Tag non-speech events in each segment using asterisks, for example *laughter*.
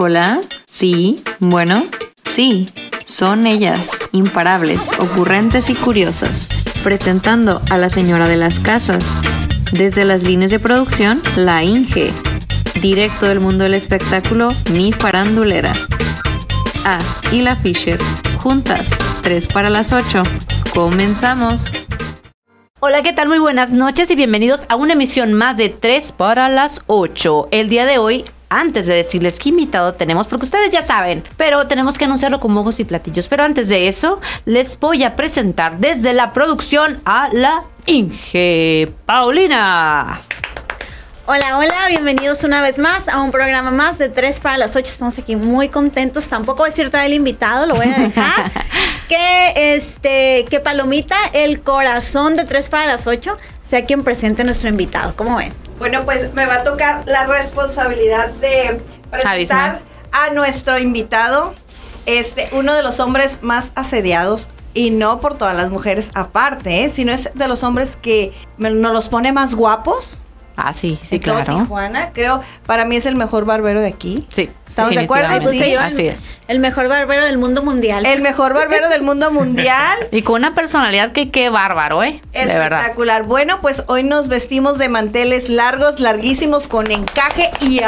Hola, sí, bueno, sí, son ellas, imparables, ocurrentes y curiosas, presentando a la señora de las casas. Desde las líneas de producción, la Inge. Directo del mundo del espectáculo, mi farandulera. Ah, y la Fisher. Juntas, 3 para las 8. Comenzamos. Hola, ¿qué tal? Muy buenas noches y bienvenidos a una emisión más de 3 para las 8. El día de hoy, antes de decirles qué invitado tenemos, porque ustedes ya saben, pero tenemos que anunciarlo con mogos y platillos. Pero antes de eso, les voy a presentar desde la producción a la Inge Paulina. Hola, hola, bienvenidos una vez más a un programa más de 3 para las 8. Estamos aquí muy contentos. Tampoco voy a decir todavía el invitado, lo voy a dejar. *laughs* que este, que Palomita, el corazón de 3 para las 8, sea quien presente a nuestro invitado. ¿Cómo ven? Bueno, pues me va a tocar la responsabilidad de presentar a nuestro invitado, este, uno de los hombres más asediados y no por todas las mujeres aparte, ¿eh? sino es de los hombres que me- nos los pone más guapos. Ah, sí, sí, claro. Tijuana. Creo, para mí es el mejor barbero de aquí. Sí, ¿Estamos de acuerdo? definitivamente. Sí, así el, es. el mejor barbero del mundo mundial. El mejor barbero del mundo mundial. *laughs* Y con una personalidad que qué bárbaro, ¿eh? De verdad. Espectacular. Bueno, pues hoy nos vestimos de manteles largos, larguísimos, con encaje y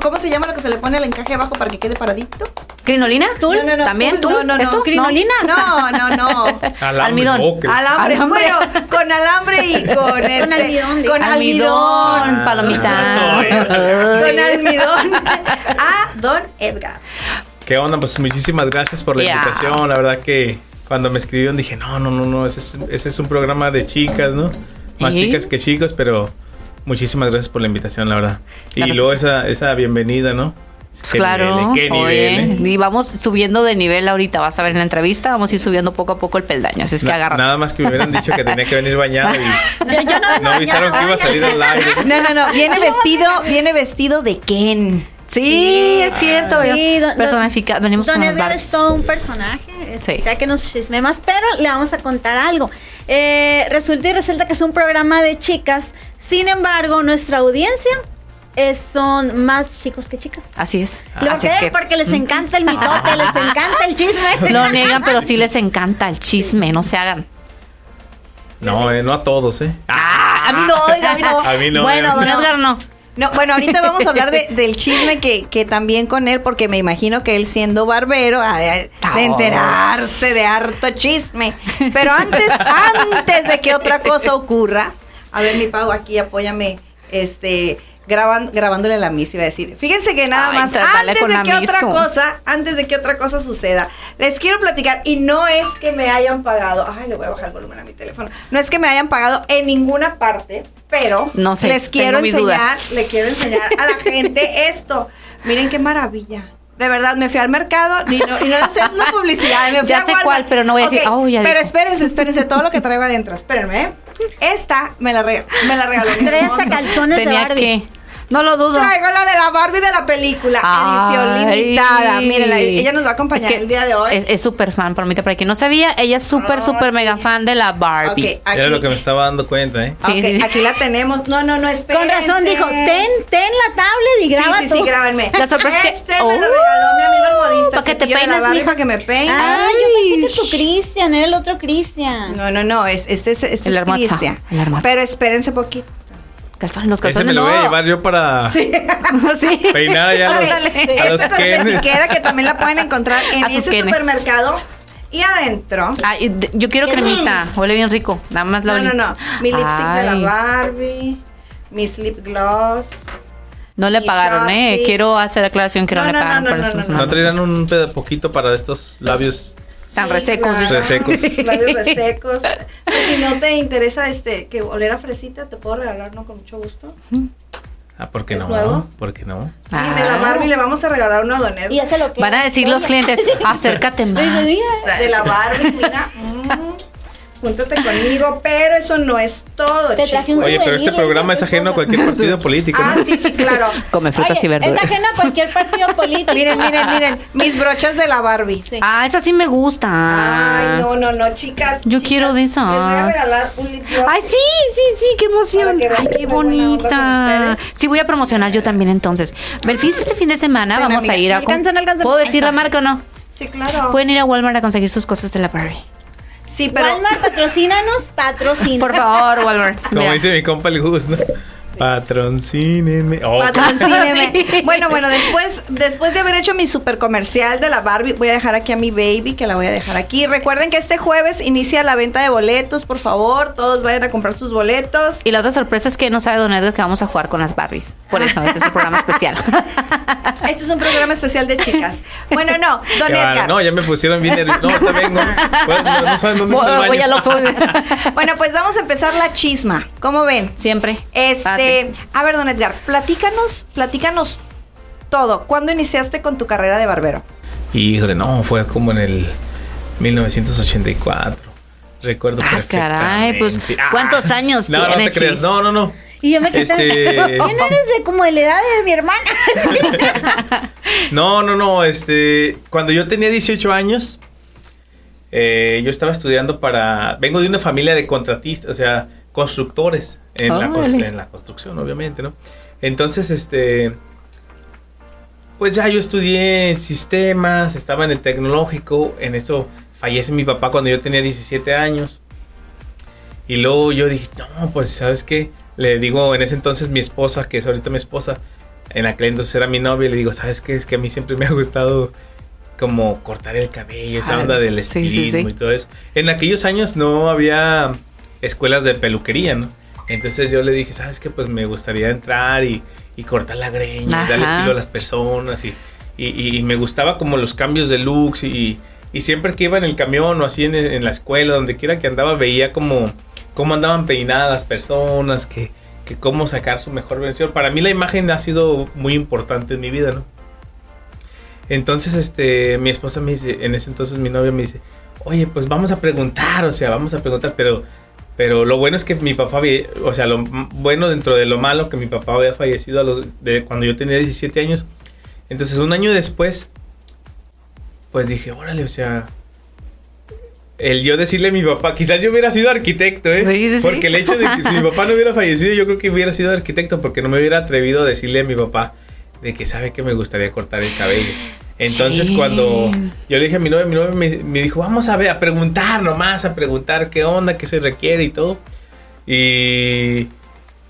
¿Cómo se llama lo que se le pone al encaje abajo para que quede paradito? ¿Crinolina? ¿Tul? No, no, no, ¿También? tul, no, no, no. ¿Esto? ¿Crinolina? No, no, no. *laughs* Alambre, Almidón. Alambre. Alambre. Bueno, con alambre y *laughs* con este. almidón, Con Almidón, almidón. palomita. *laughs* Con almidón. A Don Edgar. ¿Qué onda? Pues muchísimas gracias por la invitación. La verdad que cuando me escribieron dije, no, no, no, no, ese es, ese es un programa de chicas, ¿no? Más ¿Y? chicas que chicos, pero muchísimas gracias por la invitación, la verdad. Claro y luego sí. esa, esa bienvenida, ¿no? Pues claro, nivel, qué oye, nivel, ¿eh? y vamos subiendo de nivel ahorita, vas a ver en la entrevista, vamos a ir subiendo poco a poco el peldaño, así es que agarra. Nada más que me hubieran dicho que tenía que venir bañado y *laughs* Yo, yo no, no avisaron que iba a salir al aire. No, no, no. Viene vestido, viene vestido de Ken. Sí, es cierto, Sí, don- personifica, venimos Don con los Edgar es todo un personaje, este, Sí. ya que nos chisme más, pero le vamos a contar algo. Eh, resulta y resulta que es un programa de chicas, sin embargo, nuestra audiencia es- son más chicos que chicas. Así es. ¿Lo así es que Porque les encanta el mitote, les encanta el chisme. *laughs* lo niegan, pero sí les encanta el chisme, no se hagan. No, eh, no a todos, ¿eh? Ah, a mí no, oiga, a mí no. *laughs* A mí no, Bueno, a mí don no. Edgar no. No, bueno, ahorita vamos a hablar de- del chisme que, que también con él, porque me imagino que él siendo barbero, ha de, de enterarse de harto chisme. Pero antes, antes de que otra cosa ocurra, a ver, mi Pau, aquí apóyame, este, graban, grabándole la misa, iba a decir. Fíjense que nada Ay, más, antes de que otra cosa, antes de que otra cosa suceda, les quiero platicar, y no es que me hayan pagado, ay, le voy a bajar el volumen a mi teléfono, no es que me hayan pagado en ninguna parte, pero No sé, les quiero enseñar, le quiero enseñar a la gente esto. Miren qué maravilla. De verdad, me fui al mercado y no, y no sé, es una publicidad. Me *laughs* fui Ya a sé cuál, pero no voy a decir, oh, ya Pero dijo. espérense, espérense, todo lo que traigo adentro. Espérenme, ¿eh? Esta me la, rega- me la regaló Trae hasta calzones de Tenía Barbie. que. No lo dudo. Traigo la de la Barbie de la película, edición limitada. Mírenla, ella nos va a acompañar Es que el día de hoy. Es súper fan, palomita, para quien no sabía, ella es súper, Ah, súper sí. mega fan de la Barbie. Aquí, Era lo que me estaba dando cuenta, ¿eh? Sí, ok, sí. aquí la tenemos. No, no, no, espérense. Con razón dijo, ten, ten la tablet y graba sí, sí, tú. sí, grábenme. La sorpresa es que- Este me lo Oh, regaló mi amigo el modista. ¿para que te de la peines, Barbie, para que me peine. Ah, yo pensé que tu Cristian era el otro Cristian. No, no, no, es, este es, este El es Cristian. el hermosa. Pero espérense poquito. Calzones, los Ese calzones me lo no. voy a llevar yo para *laughs* Sí. peinar allá a los, Ándale. a los cosmetiquera que también la pueden encontrar en A ese Kenes. supermercado. Y adentro. De- yo quiero cremita. Huele bien rico. Nada más la No, no, no. Mi lipstick de la Barbie. Mi lip gloss. No le pagaron, ¿eh? Quiero hacer aclaración que no, No, le no, pagaron no, por no, eso. no, ¿No traerán un poquito para estos labios? Tan Sí, resecos. claro. Resecos. *laughs* Labios resecos. Pues, si no te interesa este que oler a fresita, te puedo regalar uno con mucho gusto. Ah, ¿por qué ¿Es no? nuevo? ¿Por qué no? Sí, de la. Barbie le vamos a regalar uno a Don Ed. Y lo queda. Van a decir los clientes, *laughs* acércate más. De la Barbie, mira. mm. Júntate conmigo, pero eso no es todo. Te traje un. Oye, pero este programa es ajeno a cualquier *laughs* partido político, Ah, ¿no? sí, sí, claro. *laughs* Come frutas Oye, y verduras. Es ajeno a cualquier partido *laughs* político. Miren, miren, miren, mis brochas de la Barbie. Sí. Ah, esa sí me gusta. Ay, no, no, no, chicas. Yo chicas, quiero de esas. Les voy a regalar un gloss. Ay, sí, sí, sí, qué emoción. Ay, qué bonita. Sí, voy a promocionar yo también entonces. Belfis, este fin de semana Ven, vamos amiga. a ir a. ¿Puedo decir la marca o no? Sí, claro. Pueden ir a Walmart a conseguir sus cosas de la Barbie. Sí, pero. Walmart, patrocínanos, patrocínanos. Por favor, Walmart. Como Mira. dice mi compa el Gus, ¿no? Patroncínenme. Oh. *laughs* Bueno, bueno, después, después de haber hecho mi super comercial de la Barbie, voy a dejar aquí a mi baby, que la voy a dejar aquí. Recuerden que este jueves inicia la venta de boletos, por favor, todos vayan a comprar sus boletos. Y la otra sorpresa es que no sabe Don Edgar que vamos a jugar con las Barbies. Por eso, este es un programa especial. *laughs* Este es un programa especial de chicas. Bueno, no, Don qué. Edgar. No, ya me pusieron bien nervioso. No, también no. Pues, no, no saben dónde está el Voy voy al Oxxo. Bueno, pues vamos a empezar la chisma. ¿Cómo ven? Siempre. Este, a ver, don Edgar, platícanos, platícanos todo. ¿Cuándo iniciaste con tu carrera de barbero? Híjole, no, fue como en el 1984. Recuerdo Ah, perfectamente. caray, pues, ¿cuántos años no, No, tiene, te creas. Chis? No, no, no. Y yo me quedé. Este- ¿Quién eres de como de la edad de mi hermana? *laughs* No, no, no. Este, cuando yo tenía 18 años, eh, yo estaba estudiando para. Vengo de una familia de contratistas, o sea, constructores en, la, cos- Órale. en la construcción, obviamente, ¿no? Entonces, este. Pues ya yo estudié sistemas, estaba en el tecnológico. En eso fallece mi papá cuando yo tenía 17 años. Y luego yo dije, no, pues, ¿sabes qué? Le digo en ese entonces mi esposa, que es ahorita mi esposa, en aquel entonces era mi novia, le digo, ¿sabes qué? Es que a mí siempre me ha gustado como cortar el cabello, esa onda del sí, sí, estilismo sí. y todo eso. En aquellos años no había escuelas de peluquería, ¿no? Entonces yo le dije, ¿sabes qué? Pues me gustaría entrar y, y cortar la greña, darle estilo a las personas y, y- y me gustaba como los cambios de looks y, y siempre que iba en el camión o así en, en la escuela, donde quiera que andaba, veía como cómo andaban peinadas las personas, que, que cómo sacar su mejor versión. Para mí la imagen ha sido muy importante en mi vida, ¿no? Entonces, este, mi esposa me dice, en ese entonces mi novia me dice, oye, pues vamos a preguntar, o sea, vamos a preguntar, pero, pero lo bueno es que mi papá, había- o sea, lo bueno dentro de lo malo que mi papá había fallecido a los, de cuando yo tenía 17 años. Entonces, un año después, pues dije, órale, o sea, el yo decirle a mi papá, quizás yo hubiera sido arquitecto, ¿eh? Sí, sí, sí. porque el hecho de que si mi papá no hubiera fallecido, yo creo que hubiera sido arquitecto, porque no me hubiera atrevido a decirle a mi papá de que sabe que me gustaría cortar el cabello. Entonces, Sí. cuando yo le dije a mi novia, mi novia me, me dijo, vamos a ver, a preguntar nomás, a preguntar qué onda, qué se requiere y todo. Y,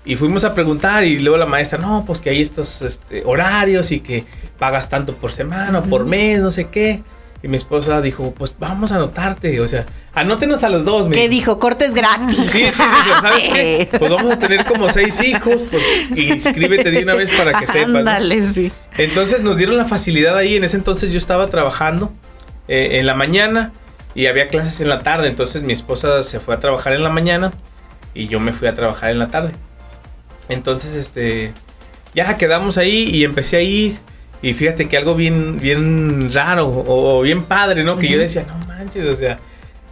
y fuimos a preguntar y luego la maestra, no, pues que hay estos este, horarios y que pagas tanto por semana o por mes, no sé qué. Y mi esposa dijo, pues vamos a anotarte, o sea, anótenos a los dos. me ¿Qué dijo. dijo? Cortes gratis. Sí, sí, dijo, ¿sabes *laughs* qué? Pues vamos a tener como seis hijos, pues inscríbete de una vez para que sepas. ¿no? Ándale, sí. Entonces nos dieron la facilidad ahí. En ese entonces yo estaba trabajando eh, en la mañana y había clases en la tarde. Entonces mi esposa se fue a trabajar en la mañana y yo me fui a trabajar en la tarde. Entonces, este, ya quedamos ahí y empecé a ir. Y fíjate que algo bien, bien raro o, o bien padre, ¿no? Que yo decía, no manches, o sea,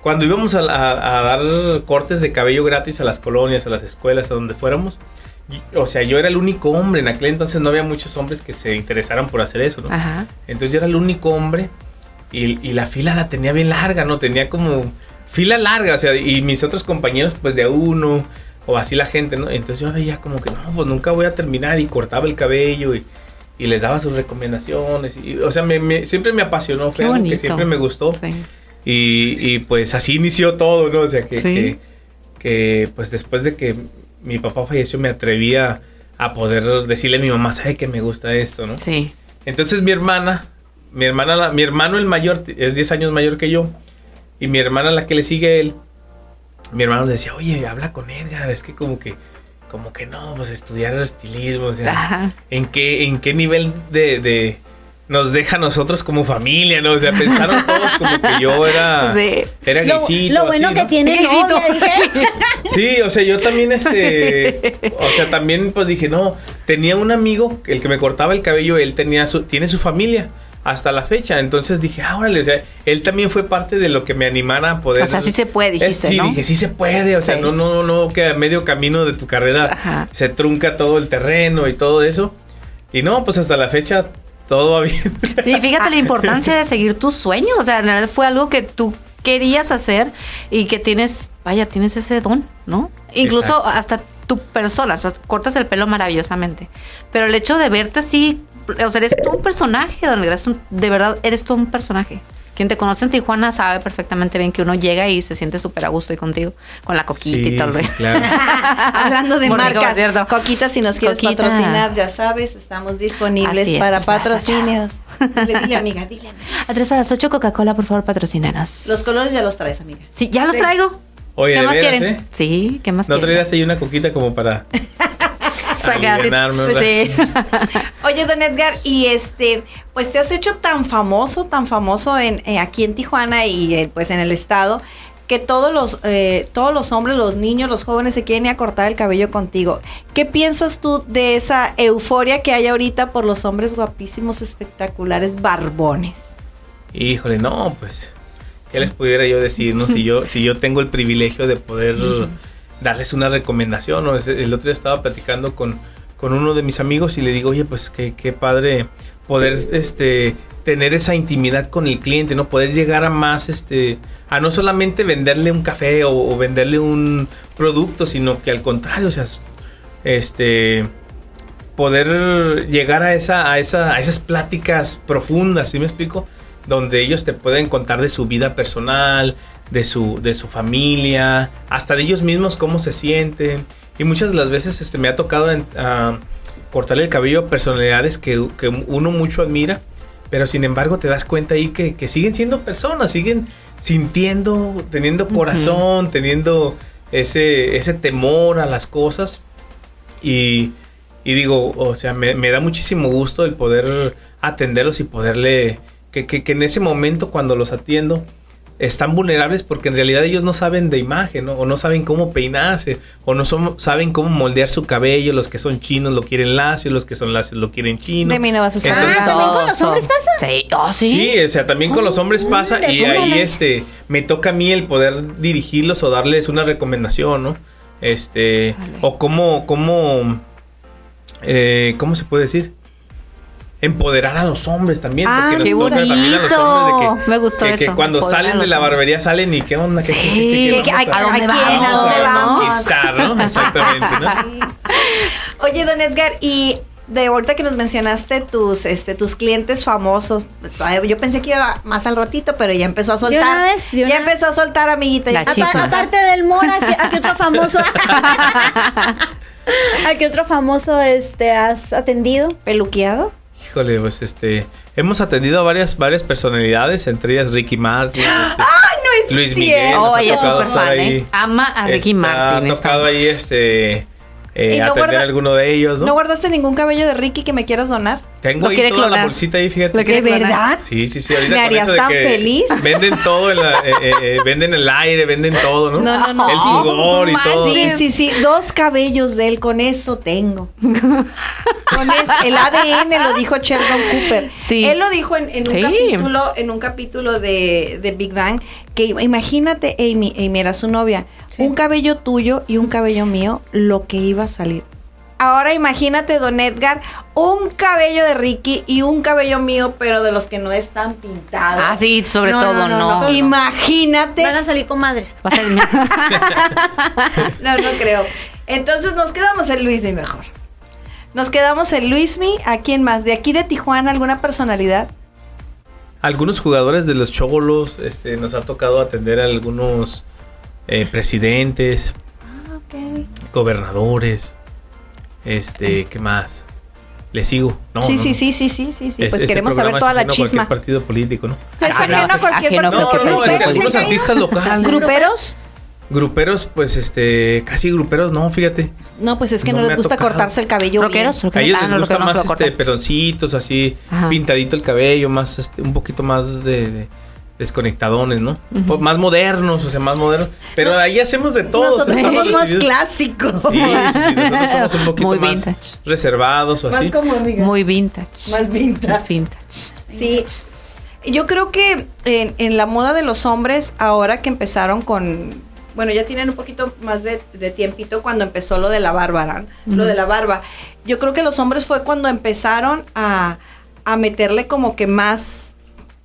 cuando íbamos a, a- a dar cortes de cabello gratis a las colonias, a las escuelas, a donde fuéramos, o sea, yo era el único hombre. En aquel entonces no había muchos hombres que se interesaran por hacer eso, ¿no? Ajá. Entonces yo era el único hombre y, y la fila la tenía bien larga, ¿no? Tenía como fila larga, o sea, y mis otros compañeros pues de uno o así la gente, ¿no? Entonces yo veía como que no, pues nunca voy a terminar y cortaba el cabello y, y les daba sus recomendaciones. Y, o sea, me, me- siempre me apasionó, fue algo que siempre me gustó. Sí. Y, y, pues así inició todo, ¿no? O sea, que, Sí. que, que, pues después de que mi papá falleció me atrevía a poder decirle a mi mamá, sabe que me gusta esto, ¿no? Sí. Entonces mi hermana, mi hermana, la- mi hermano el mayor es 10 años mayor que yo. Y mi hermana la que le sigue a él, mi hermano le decía, oye, habla con Edgar, es que como que, como que no, pues estudiar estilismo, o sea, Ajá. ¿en qué, en qué nivel de, de nos deja a nosotros como familia, ¿no? O sea, pensaron *laughs* todos como que yo era, Sí. era Lo, guisito, lo bueno así, que ¿no? tiene novia, dije. *laughs* Sí, o sea, yo también, este, o sea, también pues dije, no, tenía un amigo, el que me cortaba el cabello, él tenía su, tiene su familia, hasta la fecha. Entonces dije, ah, órale, o sea, él también fue parte de lo que me animara a poder. O sea, sí se puede, dijiste, sí, ¿no? dije, sí se puede, o sea, Sí. no, no, no, que a medio camino de tu carrera Ajá. se trunca todo el terreno y todo eso. Y no, pues hasta la fecha todo va bien. *laughs* Sí, fíjate la importancia de seguir tus sueños. O sea, en realidad fue algo que tú querías hacer y que tienes, vaya, tienes ese don, ¿no? Incluso Exacto. hasta tu persona, o sea, cortas el pelo maravillosamente. Pero el hecho de verte así, o sea, eres tú un personaje, don un- de verdad, eres tú un personaje. Quien te conoce en Tijuana sabe perfectamente bien que uno llega y se siente súper a gusto y contigo, con la coquita y Sí, todo el sí, claro. *laughs* Hablando de Bonito, marcas, ¿cierto? Coquita, si nos quieres Coquita. patrocinar, ya sabes, estamos disponibles es, para pues, patrocinios. Dile, dile, *laughs* amiga, dile, amiga. A tres para las ocho, Coca-Cola, por favor, patrocínanos. Los colores ya los traes, amiga. Sí, ya los Sí. traigo. Oye, ¿Qué más veras, quieren? ¿eh? Sí, ¿qué más No quieren? traeras ahí una coquita como para *laughs* Sí. *laughs* Oye, don Edgar, y este, pues te has hecho tan famoso, tan famoso en, eh, aquí en Tijuana y eh, pues en el estado, que todos los, eh, todos los hombres, los niños, los jóvenes se quieren ir a cortar el cabello contigo. ¿Qué piensas tú de esa euforia que hay ahorita por los hombres guapísimos, espectaculares, barbones? Híjole, no, pues, ¿qué les pudiera yo decir? No, si yo, si yo tengo el privilegio de poder darles una recomendación, ¿no? El otro día estaba platicando con, con uno de mis amigos y le digo, oye, pues qué, qué padre poder este tener esa intimidad con el cliente, ¿no? Poder llegar a más, este, a no solamente venderle un café o, o venderle un producto, sino que al contrario, o sea, este poder llegar a esa, a esa, a esas pláticas profundas, ¿sí me explico? Donde ellos te pueden contar de su vida personal, de su, de su familia, hasta de ellos mismos cómo se sienten. Y muchas de las veces este, me ha tocado en- ah, cortarle el cabello a personalidades que, que uno mucho admira, pero sin embargo te das cuenta ahí que, que siguen siendo personas, siguen sintiendo, teniendo corazón, teniendo ese, ese temor a las cosas. Y, y digo, o sea, me, me da muchísimo gusto el poder atenderlos y poderle, que, que, que en ese momento cuando los atiendo, están vulnerables porque en realidad ellos no saben de imagen, ¿no? O no saben cómo peinarse, o no son- saben cómo moldear su cabello. Los que son chinos lo quieren lacio, los que son lacios lo quieren chino. De mí no vas a estar Entonces- Ah, ¿también con los hombres pasa? Sí, oh, sí. Sí, o sea, también con los hombres pasa y ahí este me toca a mí el poder dirigirlos o darles una recomendación, ¿no? Este Vale. o cómo cómo eh, cómo se puede decir empoderar a los hombres también Ah, porque qué nos toca también a los hombres de bonito. que Me gustó que, que eso, cuando empoderar a salen de la hombres. barbería salen y qué onda qué, Sí. ¿A- a- a dónde quién? ¿A vamos? dónde ¿no? vamos? conquistar, ¿no? Exactamente, ¿no? Oye, don Edgar, y de ahorita que nos mencionaste tus, este, tus clientes famosos, yo pensé que iba más al ratito, pero ya empezó a soltar. una vez, de ya una- empezó a soltar, amiguita. Aparte del Mora, ¿a qué, a qué otro famoso? ¿A qué otro famoso este has atendido? ¿Peluqueado? Híjole, pues este hemos atendido a varias varias personalidades, entre ellas Ricky Martin, este, ¡Ay, no es Luis cierto! Miguel. Oh, ha ella es tocado súper fan, ahí. ¿eh? Ama a Ricky Está- Martin. Ha tocado ahí este eh, ¿Y no atender guarda- a alguno de ellos, ¿no? ¿No guardaste ningún cabello de Ricky que me quieras donar? Tengo ahí toda la bolsita ahí, fíjate. Lo ¿De verdad? Sí, sí, sí. Ahorita ¿Me con harías de tan que feliz? Venden todo, en la- eh, eh, eh, venden el aire, venden todo, ¿no? No, no, no. El sudor y todo. Sí, sí, sí. Dos cabellos de él, con eso tengo. *laughs* Con eso, el ADN lo dijo Sheldon Cooper. Sí. Él lo dijo en, en un Sí. capítulo, en un capítulo de, de Big Bang, que imagínate, Amy, Amy era su novia, Sí. un cabello tuyo y un cabello mío, lo que iba a salir. Ahora imagínate, don Edgar, un cabello de Ricky y un cabello mío, pero de los que no están pintados. Ah, sí, sobre todo, no. Imagínate. Van a salir comadres. Va a ser- *laughs* No, no creo. Entonces nos quedamos en Luismi mejor. Nos quedamos en Luismi. ¿A quién más? ¿De aquí de Tijuana alguna personalidad? Algunos jugadores de los Cholos, este, nos ha tocado atender a algunos eh, presidentes, gobernadores, este, ¿qué más? Le sigo. No, sí, no, sí, no. sí, sí, sí, sí, sí. Es- Pues este queremos saber toda la chisma. cualquier partido político, ¿no? Es Ah, ajeno a no, cualquier partido. No, cualquier no, es que político. algunos artistas locales. ¿Gruperos? Gruperos, pues este, casi gruperos, no, fíjate. No, pues es que No les gusta tocado. cortarse el cabello. ¿Rockeros? bien. A ellos Ah, les no, gusta no más este peloncitos, así, Ajá. pintadito el cabello, más este, un poquito más de, de desconectadones, ¿no? Más modernos, o sea, más modernos. Pero ahí hacemos de todo. Nosotros o sea, somos más clásicos. Sí, sí, sí, nosotros somos un *laughs* poquito Muy más vintage. reservados o Más así. como amiga. Muy vintage. Más vintage. Vintage. Sí. Yo creo que en, en la moda de los hombres, ahora que empezaron con, bueno, ya tienen un poquito más de, de tiempito cuando empezó lo de la barba, ¿no? lo de la barba. Yo creo que los hombres fue cuando empezaron a, a meterle como que más,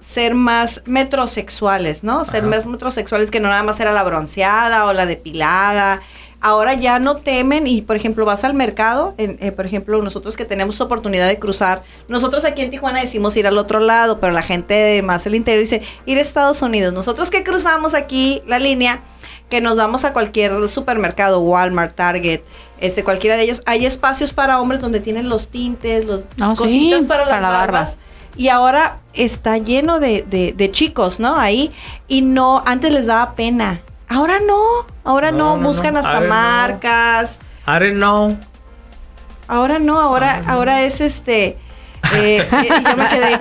ser más metrosexuales, ¿no? Ser Ajá. más metrosexuales que no nada más era la bronceada o la depilada. Ahora ya no temen y, por ejemplo, vas al mercado, en- eh, por ejemplo, nosotros que tenemos oportunidad de cruzar, nosotros aquí en Tijuana decimos ir al otro lado, pero la gente de más del interior dice ir a Estados Unidos. Nosotros que cruzamos aquí la línea, que nos vamos a cualquier supermercado, Walmart, Target, este, cualquiera de ellos, hay espacios para hombres donde tienen los tintes, los Ah, sí, cositas para las la barbas. Y ahora está lleno de, de- de chicos, ¿no? Ahí. Y no, antes les daba pena. Ahora no, ahora no, No, no, buscan no. hasta Ahora no. marcas. I don't know. Ahora no, ahora, ahora es este. Eh, eh, yo me quedé.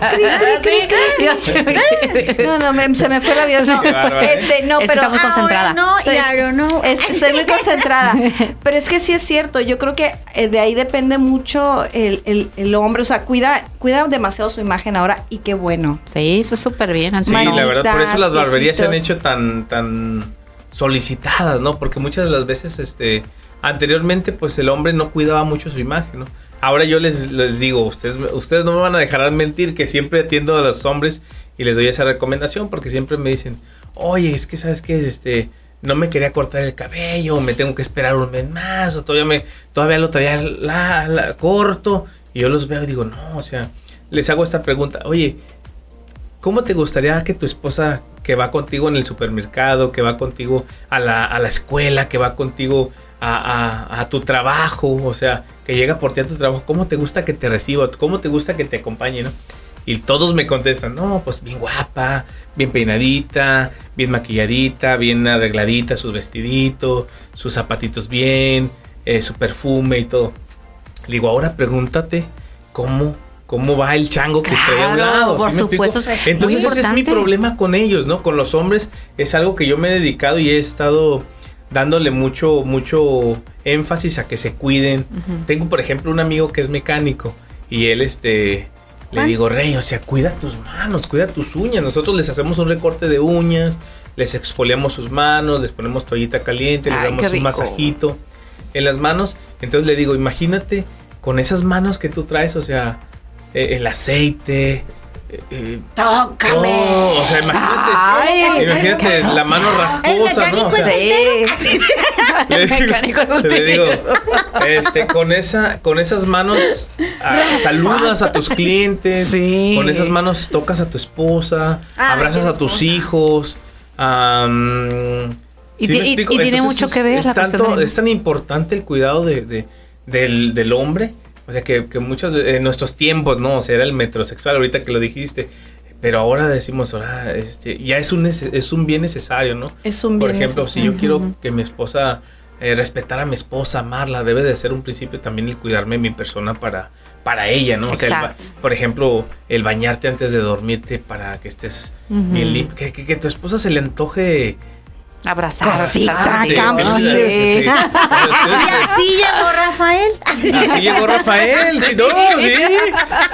cri, cri, cri. No, no, me- se me fue el avión. No, este, no, Es pero está muy concentrada. Ahora no, y Soy- I don't know. es- estoy muy concentrada. *laughs* Pero es que sí es cierto. Yo creo que eh, de ahí depende mucho el, el- el hombre. O sea, cuida, cuida demasiado su imagen ahora y qué bueno. Sí, eso es súper bien. Sí, no. la verdad, por eso las barberías se han hecho tan, tan solicitadas, ¿no? Porque muchas de las veces, este, anteriormente, pues el hombre no cuidaba mucho su imagen, ¿no? Ahora yo les, les digo, ustedes, ustedes no me van a dejar mentir que siempre atiendo a los hombres y les doy esa recomendación porque siempre me dicen, oye, es que sabes que este no me quería cortar el cabello, me tengo que esperar un mes más, o todavía me, todavía lo traía la, corto, y yo los veo y digo, no, o sea, les hago esta pregunta, oye, ¿Cómo te gustaría que tu esposa que va contigo en el supermercado, que va contigo a la, a la escuela, que va contigo a, a- a tu trabajo, o sea, que llega por ti a tu trabajo, ¿cómo te gusta que te reciba? ¿Cómo te gusta que te acompañe, no? Y todos me contestan, no, pues bien guapa, bien peinadita, bien maquilladita, bien arregladita, su vestidito, sus zapatitos bien, eh, su perfume y todo. Le digo, ahora pregúntate cómo, cómo va el chango que trae a un Claro, lado. por supuesto, Entonces ese es mi problema con ellos, ¿no? Con los hombres es algo que yo me he dedicado y he estado dándole mucho, mucho énfasis a que se cuiden. Tengo, por ejemplo, un amigo que es mecánico y él, este, le Ah. digo, Rey, o sea, cuida tus manos, cuida tus uñas. Nosotros les hacemos un recorte de uñas, les exfoliamos sus manos, les ponemos toallita caliente, les Ay, damos un masajito en las manos. Entonces le digo, imagínate con esas manos que tú traes, o sea, eh, el aceite. Eh, Tócame. o sea, imagínate, Ay, imagínate la mano rasposa, ¿no? O sea, Sí. *laughs* le digo, le digo, este, con esa, con esas manos saludas a tus clientes, Sí. con esas manos tocas a tu esposa, abrazas a tus hijos. Y tiene Entonces mucho que ver Es, la tanto- cuestión de- es tan importante el cuidado de, de- del, del hombre. O sea, que, que muchos de- en nuestros tiempos, ¿no? O sea, era el metrosexual, ahorita que lo dijiste. Pero ahora decimos, ahora, este, ya es un, es un bien necesario, ¿no? Es un Por bien ejemplo, si yo quiero que mi esposa eh, respetar a mi esposa, amarla, debe de ser un principio también el cuidarme mi persona para, para ella, ¿no? O sea, el por ejemplo, el bañarte antes de dormirte para que estés bien limpio, que, que, que tu esposa se le antoje Abrazar. Cosita, sí. Sí. *laughs* Y así llegó Rafael. Así llegó Rafael, sí, no, sí.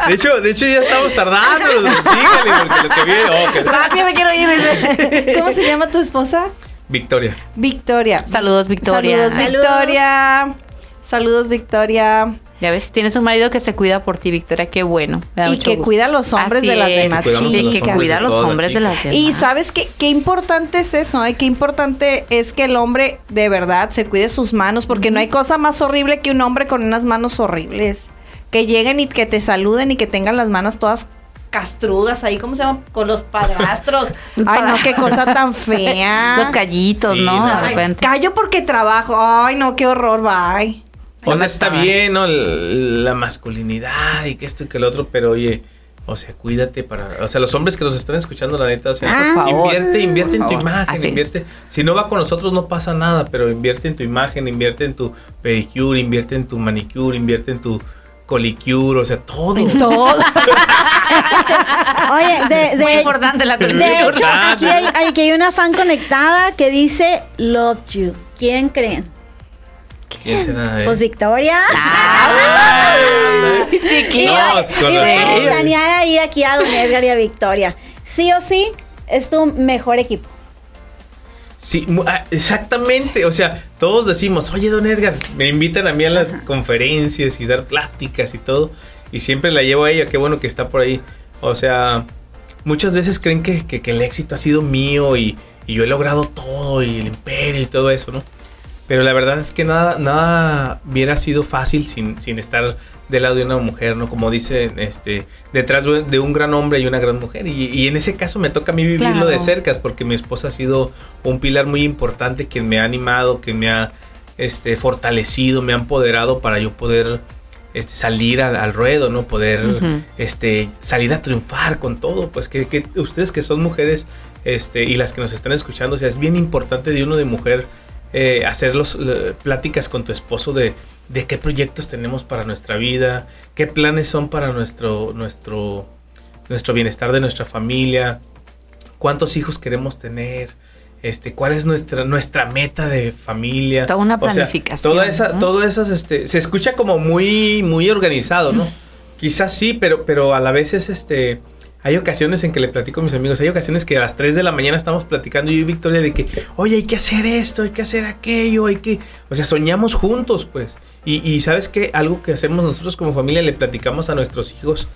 De hecho, de hecho ya estamos tardando. Sígale, porque lo que viene. Rápido me quiero ir. *laughs* ¿Cómo se llama tu esposa? Victoria. Victoria. Saludos, Victoria. Saludos, Victoria. Saludos, Victoria. Ya ves, tienes un marido que se cuida por ti, Victoria, qué bueno. me da Y mucho que gusto. cuida a los hombres Así de las es. demás Sí, los que cuida a los hombres de chicas. las demás. Y sabes qué, qué importante es eso, ¿eh? Qué importante es que el hombre de verdad se cuide sus manos, porque no hay cosa más horrible que un hombre con unas manos horribles. Que lleguen y que te saluden y que tengan las manos todas castrudas ahí, ¿cómo se llama? Con los padrastros. *laughs* Ay, no, qué cosa tan fea. Los callitos, Sí, ¿no? De Ay, repente. callo porque trabajo. Ay, no, qué horror, bye. O No sea, está estaba. bien, ¿no? La masculinidad y que esto y que el otro, pero oye, o sea, cuídate para. O sea, los hombres que nos están escuchando, la neta, o sea, Ah, por favor. invierte, invierte en tu favor. imagen, Así es. invierte. Si no va con nosotros, no pasa nada, pero invierte en tu imagen, invierte en tu pedicure, invierte en tu manicure, invierte en tu colicure, o sea, todo. Todo. Oye, de, Muy de, importante la de cultura. hecho, aquí hay, aquí hay una fan conectada que dice Love you. ¿Quién creen? ¿Quién será? eh? Pues Victoria. *laughs* *laughs* Chiquilla. Nos Y voy a ahí aquí a Don Edgar y a Victoria. Sí o sí, es tu mejor equipo. Sí, ah, exactamente. O sea, todos decimos, oye, don Edgar, me invitan a mí a las conferencias y dar pláticas y todo. Y siempre la llevo a ella, qué bueno que está por ahí. O sea, muchas veces creen que, que- que el éxito ha sido mío y, y yo he logrado todo y el imperio y todo eso, ¿no? Pero la verdad es que nada, nada hubiera sido fácil sin, sin estar del lado de una mujer, ¿no? Como dicen, este, detrás de un gran hombre y una gran mujer. Y, y en ese caso me toca a mí vivirlo Claro. de cerca, porque mi esposa ha sido un pilar muy importante, quien me ha animado, que me ha este, fortalecido, me ha empoderado para yo poder este, salir al, al ruedo, ¿no? Poder este, salir a triunfar con todo. Pues que, que ustedes que son mujeres este, y las que nos están escuchando, o sea, es bien importante de uno de mujer eh, hacer los, pláticas con tu esposo de, de qué proyectos tenemos para nuestra vida, qué planes son para nuestro, nuestro, nuestro bienestar de nuestra familia, cuántos hijos queremos tener, este, cuál es nuestra, nuestra meta de familia. Toda una O sea, planificación, toda esa, ¿no? todo esas, este, se escucha como muy, muy organizado, ¿no? Quizás sí, pero, pero a la vez es este. Hay ocasiones en que le platico a mis amigos, hay ocasiones que a las 3 de la mañana estamos platicando yo y Victoria de que, oye, hay que hacer esto, hay que hacer aquello, hay que... O sea, soñamos juntos, pues. Y, y sabes que algo que hacemos nosotros como familia, le platicamos a nuestros hijos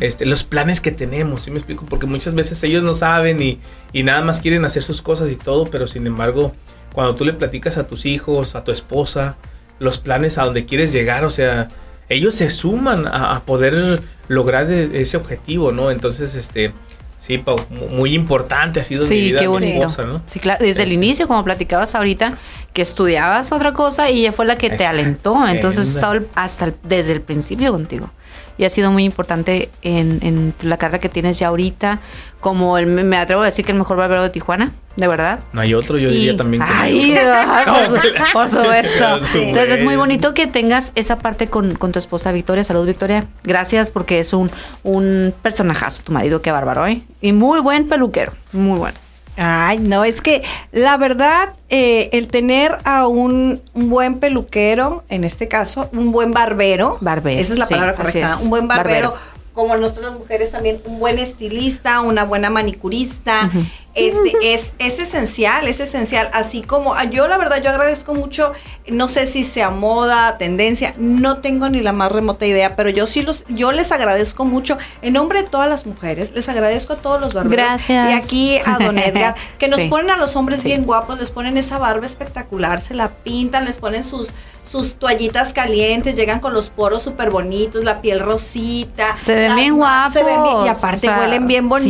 este, los planes que tenemos, ¿sí me explico? Porque muchas veces ellos no saben y, y nada más quieren hacer sus cosas y todo, pero sin embargo, cuando tú le platicas a tus hijos, a tu esposa, los planes a donde quieres llegar, o sea, ellos se suman a, a poder lograr e- ese objetivo, ¿no? Entonces, este, sí, Pau, mu- muy importante ha sido en mi Sí, vida qué mi bonito. esposa, ¿no? Sí, claro. Desde el Sí. inicio, como platicabas ahorita, que estudiabas otra cosa y ella fue la que te alentó. Entonces, estaba el- hasta el- desde el principio contigo. Y ha sido muy importante en, en la carrera que tienes ya ahorita. Como el, me atrevo a decir que el mejor barbero de Tijuana, de verdad. No hay otro, yo Y- diría también que Ay, otro. ay, *laughs* por, su- *laughs* por supuesto. Sí. Entonces es muy bonito que tengas esa parte con, con tu esposa Victoria. Salud, Victoria. Gracias porque es un, un personajazo tu marido, qué bárbaro, ¿eh? Y muy buen peluquero, muy bueno. Ay, no, es que la verdad, eh, el tener a un, un buen peluquero, en este caso, un buen barbero, Barbero, esa es la palabra correcta, un buen barbero, barbero. Como nosotros las mujeres también, un buen estilista, una buena manicurista, Ujú. este, es, es esencial, es esencial, así como ah, yo la verdad, yo agradezco mucho, no sé si sea moda, tendencia, no tengo ni la más remota idea, pero yo sí los, yo les agradezco mucho, en nombre de todas las mujeres, les agradezco a todos los barberos. Gracias. Y aquí a don Edgar, *laughs* que nos Sí. ponen a los hombres Sí. bien guapos, les ponen esa barba espectacular, se la pintan, les ponen sus, sus toallitas calientes, llegan con los poros súper bonitos, la piel rosita. Se ven las bien ma- se ven bien- y guapos, aparte o sea, huelen bien bonito.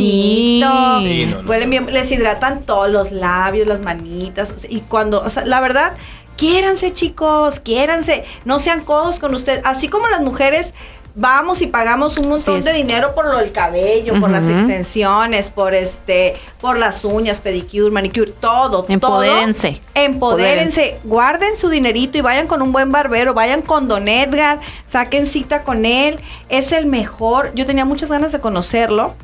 Sí, no, no, huelen bien, les hidratan todos los labios, las manitas. Y cuando, o sea, la verdad, quiéranse chicos, quiéranse, no sean codos con ustedes. Así como las mujeres vamos y pagamos un montón de dinero por lo del cabello, por las extensiones, por este, por las uñas, pedicure, manicure, todo, Empodérense. todo. Empodérense, guarden su dinerito y vayan con un buen barbero, vayan con Don Edgar, saquen cita con él, es el mejor. Yo tenía muchas ganas de conocerlo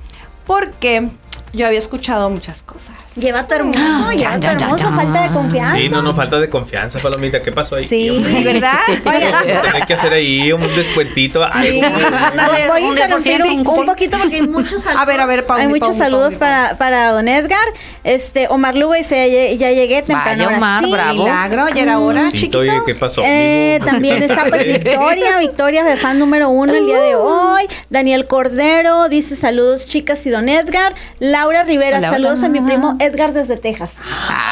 porque yo había escuchado muchas cosas. Lleva tu hermoso, Ah, lleva chan, tu chan, hermoso, falta de confianza. Sí, no, no, falta de confianza, Palomita. ¿Qué pasó ahí? Sí, Sí, ¿verdad? *laughs* Hay que hacer ahí un descuentito. algo. Voy, voy a interrumpir un, un- poquito porque hay muchos saludos. A ver, a ver, Pauli, Hay muchos Pauli, saludos Pauli, para, para don Edgar. Este, Omar Lugo dice, ya, lle- ya llegué temprano. Vaya, Omar, sí. bravo. Milagro, ya era hora, Sí, chiquito. oye, ¿qué pasó? Eh, también está *laughs* pues Victoria, Victoria de fan número uno el día de hoy. Daniel Cordero dice saludos chicas y don Edgar. Laura Rivera, Hola, saludos a mi primo Edgar desde Texas.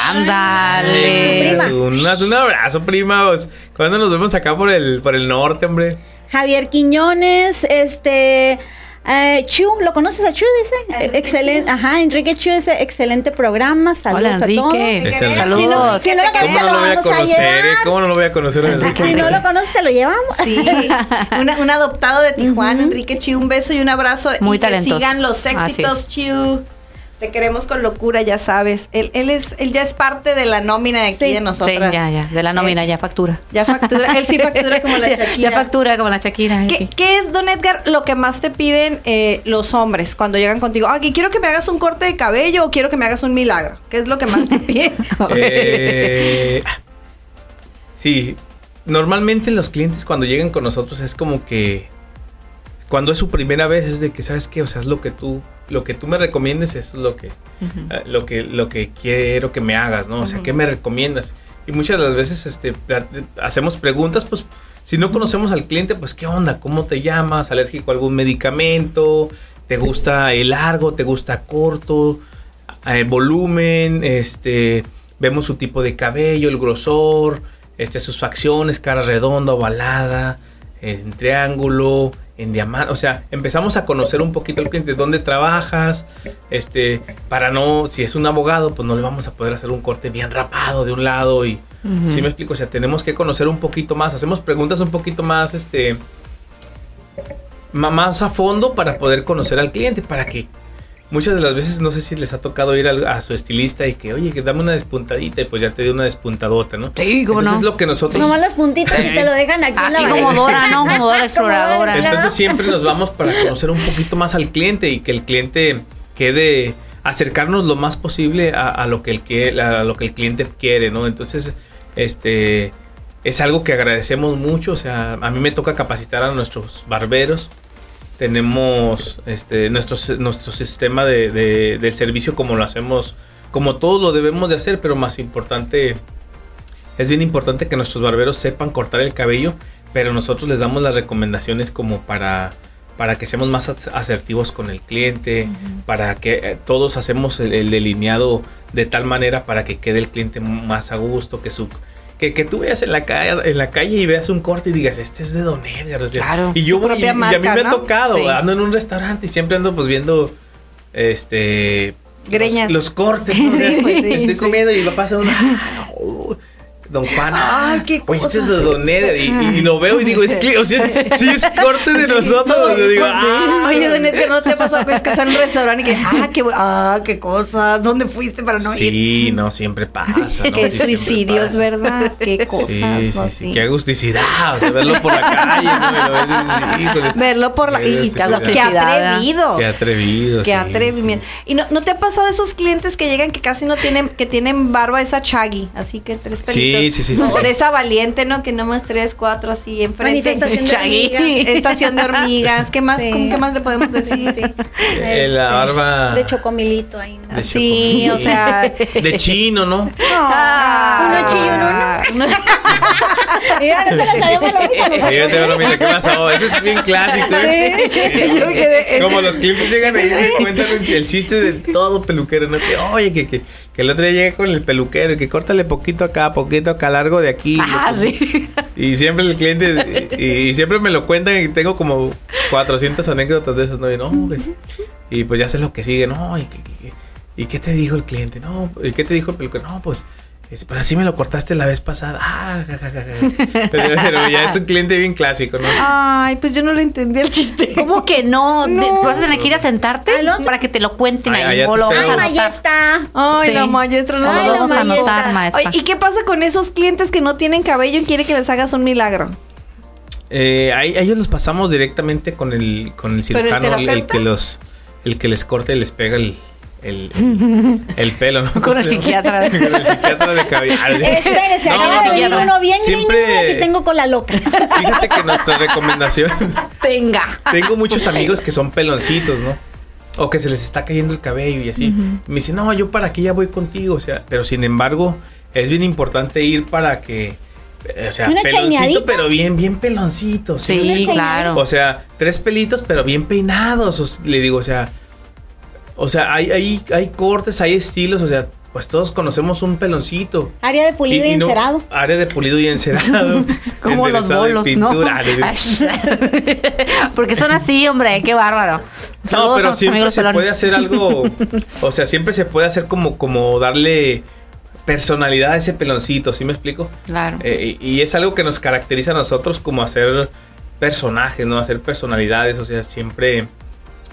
Ándale. prima. Un, un abrazo, prima. Pues, ¿Cuándo nos vemos acá por el, por el norte, hombre? Javier Quiñones, este eh, Chu, ¿lo conoces a Chu? Dice. Enrique Excelente, ajá, Enrique Chu dice excelente programa. Saludos Hola, a todos. Enrique. El- Saludos. Si no lo ¿Cómo conoces, no lo a vamos a conocer? llevar. ¿Cómo no lo voy a conocer a Enrique? Si no lo conoces, te lo llevamos. Sí, una- un adoptado de Tijuana, Enrique Chiu, un beso y un abrazo. Muy y que talentoso. sigan los éxitos, es. Te queremos con locura, ya sabes. Él, él es, él ya es parte de la nómina de aquí Sí. de Sí, nosotras. ya, ya. De la nómina, Él ya factura. ya factura, él sí factura como la *laughs* Shakira. Ya factura como la Shakira. ¿Qué, sí. qué es, don Edgar, lo que más te piden eh, los hombres cuando llegan contigo? Ah, que quiero que me hagas un corte de cabello o quiero que me hagas un milagro. ¿Qué es lo que más te *laughs* piden? Eh, sí, normalmente los clientes cuando llegan con nosotros es como que cuando es su primera vez es de que sabes qué, o sea, es lo que tú lo que tú me recomiendes es lo que eh, lo que lo que quiero que me hagas, ¿no? O sea, ¿qué me recomiendas? Y muchas de las veces este hacemos preguntas, pues si no conocemos al cliente, pues qué onda, ¿cómo te llamas? ¿Alérgico a algún medicamento? ¿Te gusta el largo? ¿Te gusta corto? Eh, volumen, este, vemos su tipo de cabello, el grosor, este, sus facciones, cara redonda, ovalada, en triángulo, en diamante, o sea, empezamos a conocer un poquito al cliente, dónde trabajas, este, para no, si es un abogado, pues no le vamos a poder hacer un corte bien rapado de un lado y, si me explico, o sea, tenemos que conocer un poquito más, hacemos preguntas un poquito más, este, más a fondo para poder conocer al cliente, para que muchas de las veces no sé si les ha tocado ir a, su estilista y que, oye, que dame una despuntadita y pues ya te dio una despuntadota, ¿no? Sí, Entonces no. es lo que nosotros... Nomás las puntitas y te lo dejan aquí en la como. Dora, ¿no? Como Dora *laughs* exploradora. Como Dora. Entonces siempre nos vamos para conocer un poquito más al cliente y que el cliente quede acercarnos lo más posible a, a lo que el que a lo que el cliente quiere, ¿no? Entonces, este es algo que agradecemos mucho, o sea, a mí me toca capacitar a nuestros barberos. Tenemos este nuestro, nuestro sistema de, de- del servicio como lo hacemos, como todos lo debemos de hacer, pero más importante es bien importante que nuestros barberos sepan cortar el cabello, pero nosotros les damos las recomendaciones como para, para que seamos más as- asertivos con el cliente, para que eh, todos hacemos el, el delineado de tal manera para que quede el cliente más a gusto, que su que, que tú veas en la, ca- en la calle y veas un corte y digas, este es de Don Edgar. o sea, Claro. Y yo voy, y, a mí me ha tocado, Sí. ando en un restaurante y siempre ando pues viendo este Greñas. Los, los cortes, *laughs* pues sí, estoy comiendo y va pasando una oh, *laughs* Don Juan, Ay, qué oye, este es cosas. de Don Eder y, y- y lo veo y digo, es que, o sea, *laughs* sí es corte de nosotros. yo digo, ah, Oye, Don Edgar, ¿no te ha pasado que es que estás en un restaurante y que, ah, qué, ah, qué cosas, ¿dónde fuiste para no ir? sí, no, siempre pasa. ¿no? *laughs* Sí, Qué siempre suicidios, pasa. ¿verdad? Qué cosas, Sí, ¿no? sí, sí, Sí. qué agusticidad, o sea, verlo por la calle, ¿no? Y lo ves y dices, híjole. Verlo por la... Y, y Qué lo- qué agusticidad. atrevidos. Qué atrevido. Qué sí, atrevimiento. ¿Y no, no te ha pasado esos clientes que llegan que casi no tienen, que tienen barba esa chaggy? Así que tres pelitos. Sí, sí, sí, esa valiente, ¿no? Que nomás tres, cuatro así enfrente. Manifestación de hormigas. *laughs* Estación de hormigas. ¿Qué más, Sí. ¿cómo- ¿qué más le podemos decir? Sí. La barba- De chocomilito ahí. ¿no? De Sí, o sea... De chino, ¿no? Ah, Uno chillo, no, Mira, no se la. Fíjate, ¿qué pasó? Eso es bien clásico, ¿eh? Yo me quedé- Como los clientes llegan ahí y me cuentan el chiste de todo peluquero, ¿no? Que, oye, que, que, que el otro día llegué con el peluquero y que córtale poquito acá, poquito acá, largo de aquí. Ah, sí. Y siempre el cliente, y, y siempre me lo cuentan y tengo como 400 anécdotas de esas, ¿no? Y, no. Y pues ya sé lo que sigue, ¿no? ¿Y y qué te dijo el cliente? No, ¿y qué te dijo el peluquero? No, pues, es- pues así me lo cortaste la vez pasada. Ah, ja, ja, ja, ja. Pero, pero ya es un cliente bien clásico, ¿no? Ay, pues yo no le entendí el chiste. ¿Cómo que no? Vas a tener que ir a sentarte para que te lo cuenten Ay, ahí. allá o lo Ay, anotar. está. Ay, Sí. la maestra no O lo Ay, vamos la a maestra. maestra. ¿Y qué pasa con esos clientes que no tienen cabello y quiere que les hagas un milagro? Eh, a, a ellos los pasamos directamente con el, con el ¿Pero el cirujano, el, el que los, el que les corta y les pega el, el, el- el pelo, ¿no? Con el psiquiatra. *laughs* con el psiquiatra de cabello. Espérese, No, acaba de no, venir no. uno bien Siempre- gringo y tengo con la loca. Fíjate que nuestra recomendación, Venga. tengo muchos amigos que son peloncitos, ¿no? O que se les está cayendo el cabello y así. Me dicen, no, yo para aquí ya voy contigo. O sea, pero sin embargo, es bien importante ir para que. eh, O sea, ¿Una peloncito, pero bien, bien peloncito. ¿sí claro. O sea, tres pelitos, pero bien peinados. o le digo, o sea. O sea, hay, hay, hay cortes, hay estilos. O sea, pues todos conocemos un peloncito. Área de pulido y, no- encerado. área de pulido y encerado. *laughs* Como los bolos, pintura. ¿no? Porque son así, hombre, qué bárbaro. No, Saludos pero siempre se pelones. puede hacer algo. *laughs* o sea, siempre se puede hacer como, como darle personalidad a ese peloncito, ¿sí me explico? Claro. Eh, y es algo que nos caracteriza a nosotros como hacer personajes, ¿no? Hacer personalidades, o sea, siempre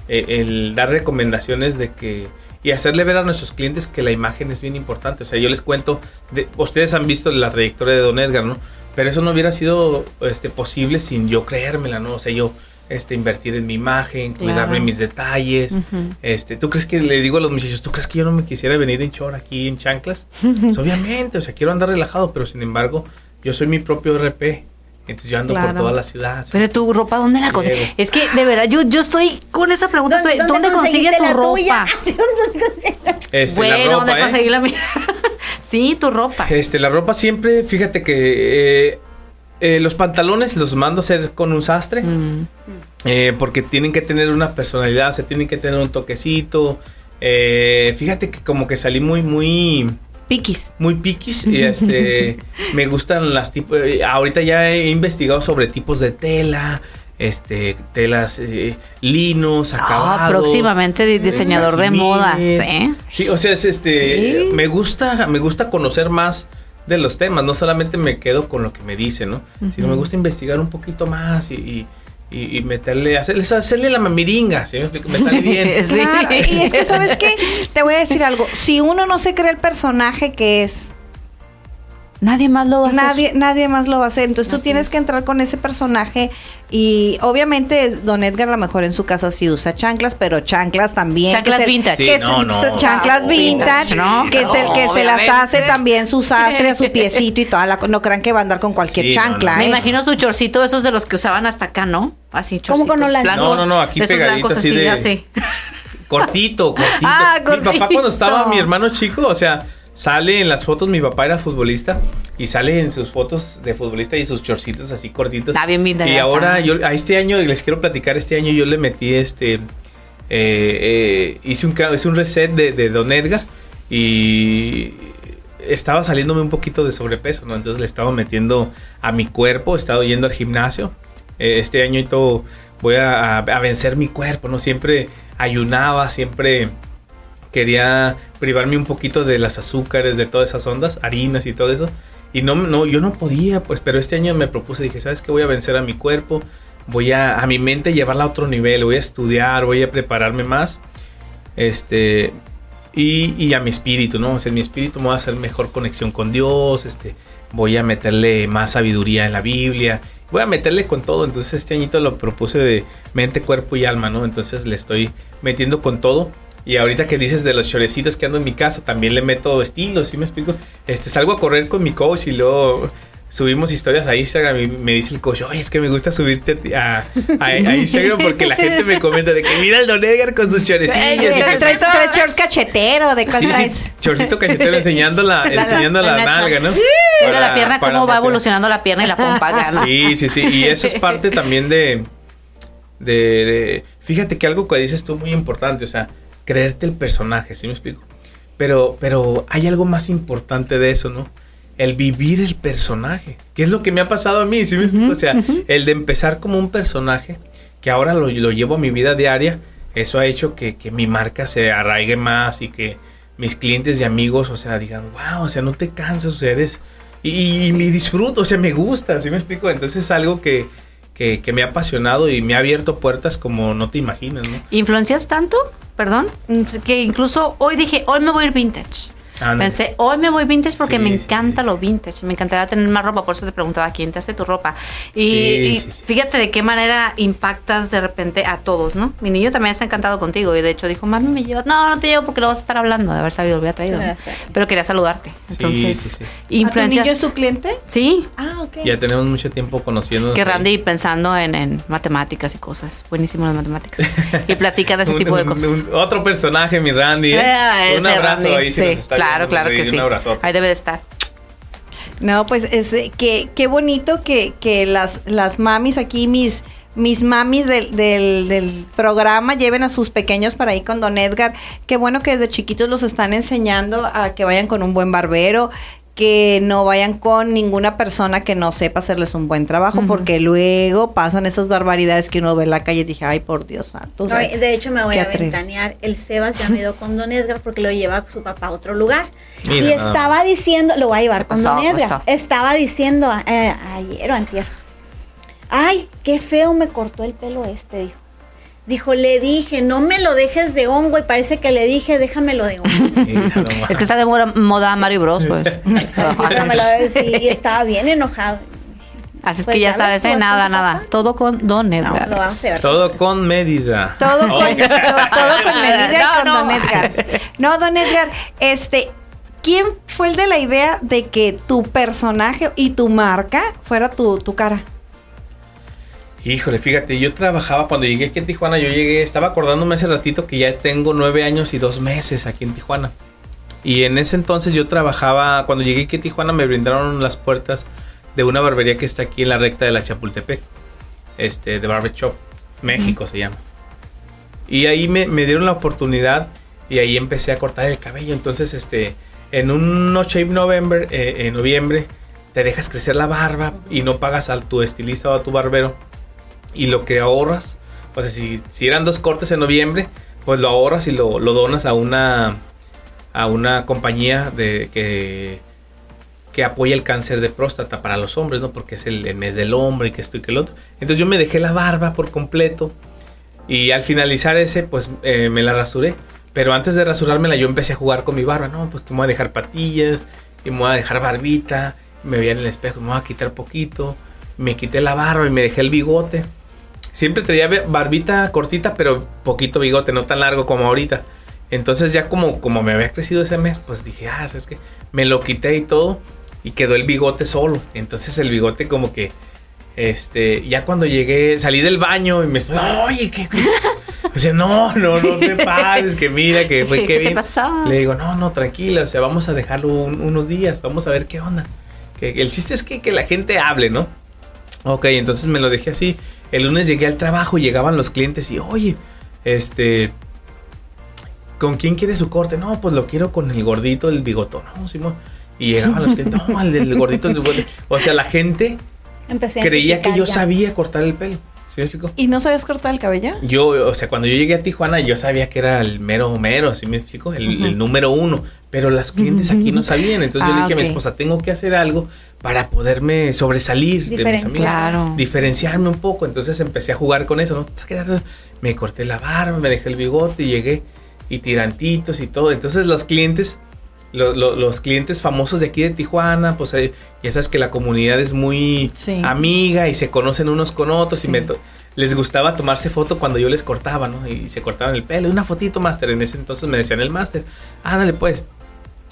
eh, el dar recomendaciones de que... Y hacerle ver a nuestros clientes que la imagen es bien importante. O sea, yo les cuento, de, ustedes han visto la trayectoria de Don Edgar, ¿no? Pero eso no hubiera sido este, posible sin yo creérmela, ¿no? O sea, yo este, invertir en mi imagen, Claro. cuidarme mis detalles. Este, ¿tú crees que le digo a los muchachos, ¿tú crees que yo no me quisiera venir en short aquí en chanclas? *laughs* Pues, obviamente, o sea, quiero andar relajado, pero sin embargo, yo soy mi propio RP. Entonces yo ando por toda la ciudad. Pero tu ropa, ¿dónde la consigues? Es que de verdad, yo, yo estoy con esa pregunta. ¿Dónde, dónde ¿Dónde, consigues tu ropa? Este, bueno, la ropa, *laughs* ¿dónde ¿eh? conseguí la mía? *laughs* sí, tu ropa. Este, la ropa siempre, fíjate que eh, eh, los pantalones los mando a hacer con un sastre. Mm. eh, porque tienen que tener una personalidad, o sea, tienen que tener un toquecito. Eh, fíjate que como que salí muy, muy, Piquis. muy piquis. y este, *laughs* me gustan las tipos. eh, ahorita ya he investigado sobre tipos de tela, este, telas, eh, linos, Ah, acabados. próximamente di- diseñador de modas, ¿eh? Sí, o sea, es este, Sí. me gusta, me gusta conocer más de los temas, no solamente me quedo con lo que me dicen, ¿no? Sino me gusta investigar un poquito más y, y, y- y meterle, hacerle, hacerle la mamiringa, ¿sí me explico? Me sale bien. *laughs* Sí. Claro, y es que, ¿sabes qué? Te voy a decir algo. Si uno no se cree el personaje que es, Nadie más lo va a hacer. nadie, nadie más lo va a hacer. Entonces tú tienes es. que entrar con ese personaje y obviamente Don Edgar a lo mejor en su casa sí usa chanclas, pero chanclas también. Chanclas que vintage. Sí, que es- no, no. Chanclas vintage, que, se, no, que se las hace también su sastre a su piecito y toda la... No crean que va a andar con cualquier Sí, chancla, no. Me ¿eh? imagino su chorcito, esos de los que usaban hasta acá, ¿no? Así ¿Cómo chorcitos con Holanda? blancos. No, no, no, aquí de pegadito, blancos así de- así. Cortito, *laughs* cortito. Ah, Mi papá cortito. cuando estaba mi hermano chico, o sea, sale en las fotos, mi papá era futbolista y sale en sus fotos de futbolista y sus chorcitos así cortitos. Está bien vintage, Y está. ahora yo a este año les quiero platicar, este año yo le metí este eh, eh, hice un hice un reset de, de Don Edgar y estaba saliéndome un poquito de sobrepeso, ¿no? Entonces le estaba metiendo a mi cuerpo, he estado yendo al gimnasio. Eh, este año y todo voy a vencer mi cuerpo, ¿no? Siempre ayunaba, siempre quería privarme un poquito de las azúcares, de todas esas ondas, harinas y todo eso. Y no, no, yo no podía, pues, pero este año me propuse, dije, ¿sabes qué? Voy a vencer a mi cuerpo, voy a, a mi mente llevarla a otro nivel, voy a estudiar, voy a prepararme más. Este, y, y a mi espíritu, ¿no? O en mi espíritu me voy a hacer mejor conexión con Dios, este, voy a meterle más sabiduría en la Biblia, voy a meterle con todo. Entonces este añito lo propuse de mente, cuerpo y alma, ¿no? Entonces le estoy metiendo con todo. Y ahorita que dices de los chorecitos que ando en mi casa, también le meto estilos, ¿sí me explico? Este, salgo a correr con mi coach y luego subimos historias a Instagram y me dice el coach, oye, es que me gusta subirte a, a, a Instagram porque la gente me comenta de que mira el Don Edgar con sus chorecillos. que Traes, shorts cachetero, ¿de cuál Sí, chorcito cachetero enseñando la, *laughs* La- enseñando la, la nalga, ¿no? Mira la Para- pierna, para cómo va evolucionando la pierna y la pompa *laughs* ¿no? Sí, sí, sí. Y eso es parte también de, de, de- Fíjate que algo que dices tú muy importante, o sea, creerte el personaje, ¿sí me explico? Pero, pero hay algo más importante de eso, ¿no? El vivir el personaje. Que es lo que me ha pasado a mí, ¿sí me explico? O sea, el de empezar como un personaje, que ahora lo, lo llevo a mi vida diaria, eso ha hecho que, que mi marca se arraigue más y que mis clientes y amigos, o sea, digan, wow, o sea, no te cansas, o sea, eres... Y, y me disfruto, o sea, me gusta, ¿sí me explico? Entonces es algo que, que, que me ha apasionado y me ha abierto puertas como no te imaginas, ¿no? ¿Influencias tanto? Perdón. Que incluso hoy dije, hoy me voy a ir vintage. Ándale. Pensé, hoy me voy vintage porque Sí, me encanta sí. lo vintage. Me encantaría tener más ropa, por eso te preguntaba quién te hace tu ropa. Y, Sí, y sí, sí. fíjate de qué manera impactas de repente a todos, ¿no? Mi niño también está encantado contigo y de hecho dijo, mami, me llevas. No, no te llevo porque lo vas a estar hablando, de haber sabido, lo hubiera traído. ¿no? Gracias. Pero quería saludarte. Sí, Entonces, sí, sí. ¿A tu influencias. niño es su cliente? Sí, Ah, ok. Ya tenemos mucho tiempo conociendo. que Randy pensando en, en matemáticas y cosas. Buenísimo las matemáticas. *laughs* Y platica de ese tipo de cosas. otro personaje, mi Randy. ¿eh? Eh, un abrazo Randy, ahí si sí, nos está Claro, viendo, claro que sí. Un. Ahí debe de estar. No, pues es eh, que qué bonito que, que las, las mamis aquí, mis, mis mamis del, del, del programa, lleven a sus pequeños para ahí con Don Edgar. Qué bueno que desde chiquitos los están enseñando a que vayan con un buen barbero, que no vayan con ninguna persona que no sepa hacerles un buen trabajo, porque luego pasan esas barbaridades que uno ve en la calle y dije, ay, por Dios santo. o No, sea, de hecho, me voy a ventanear. El Sebas ya me dio con Don Edgar porque lo lleva su papá a otro lugar. Mira, y estaba diciendo, lo voy a llevar ¿Qué con pasó? Don ¿Qué Edgar. pasó? Estaba diciendo eh, ayer o antier. Ay, qué feo me cortó el pelo este, dijo. Dijo, le dije, no me lo dejes de hongo. Y parece que le dije, déjamelo de hongo. *laughs* Es que está de moda, moda Mario Bros, pues. Sí, y estaba bien enojado. Así es Pues que ya ya sabes, ¿eh? nada, nada. Todo con Don No, Edgar. lo vamos a llevar. Todo con medida. Todo con, to- todo con medida y No, con no. Don Edgar. No, Don Edgar, este, ¿quién fue el de la idea de que tu personaje y tu marca fuera tu, tu cara? Híjole, fíjate, yo trabajaba cuando llegué aquí a Tijuana, yo llegué, estaba acordándome hace ratito que ya tengo nueve años y dos meses aquí en Tijuana. Y en ese entonces yo trabajaba, cuando llegué aquí a Tijuana me brindaron las puertas de una barbería que está aquí en la recta de la Chapultepec, este, de Barber Shop, México se llama. Y ahí me, me dieron la oportunidad y ahí empecé a cortar el cabello. Entonces, este, en un No Shave November, eh, en noviembre, te dejas crecer la barba y no pagas a tu estilista o a tu barbero. Y lo que ahorras, o sea, si, si eran dos cortes en noviembre, pues lo ahorras y lo, lo donas a una, a una compañía de que, que apoya el cáncer de próstata para los hombres, ¿no? Porque es el, el mes del hombre y que esto y que el otro. Entonces yo me dejé la barba por completo. Y al finalizar ese, pues eh, me la rasuré. Pero antes de rasurármela, yo empecé a jugar con mi barba. No, pues que me voy a dejar patillas, y me voy a dejar barbita. Me veía en el espejo, me voy a quitar poquito. Me quité la barba y me dejé el bigote. Siempre tenía barbita cortita, pero poquito bigote, no tan largo como ahorita. Entonces ya como, como me había crecido ese mes, pues dije, ah, ¿sabes qué? Me lo quité y todo. Y quedó el bigote solo. Entonces el bigote como que... Este, ya cuando llegué, salí del baño y me oye, ¿qué? qué?". *laughs* O sea, no, no, no te *laughs* pases, que mira, que fue ¿Qué que pasó? Le digo, no, no, tranquila, o sea, vamos a dejarlo un- unos días, vamos a ver qué onda. Que, el chiste es que, que la gente hable, ¿no? Ok, entonces me lo dejé así. El lunes llegué al trabajo y llegaban los clientes y, oye, este, ¿con quién quiere su corte? No, pues lo quiero con el gordito del bigotón. No, Simón. Y llegaban los clientes, no, el gordito del bigotón. O sea, la gente Empecé creía que yo ya. sabía cortar el pelo. ¿Sí me explico? ¿Y no sabías cortar el cabello? Yo, o sea, cuando yo llegué a Tijuana, yo sabía que era el mero mero, ¿sí me explico? El, el número uno. Pero las clientes aquí no sabían. Entonces yo Ah, le dije a mi esposa, tengo que hacer algo para poderme sobresalir de mis amigos. Claro. Diferenciarme un poco. Entonces empecé a jugar con eso, ¿no? Me corté la barba, me dejé el bigote y llegué. Y tirantitos y todo. Entonces los clientes, lo- lo- los clientes famosos de aquí de Tijuana, pues eh, ya sabes que la comunidad es muy Sí. amiga y se conocen unos con otros y me les gustaba tomarse foto cuando yo les cortaba, ¿no? Y se cortaban el pelo, una fotito máster, en ese entonces me decían el máster, ándale pues.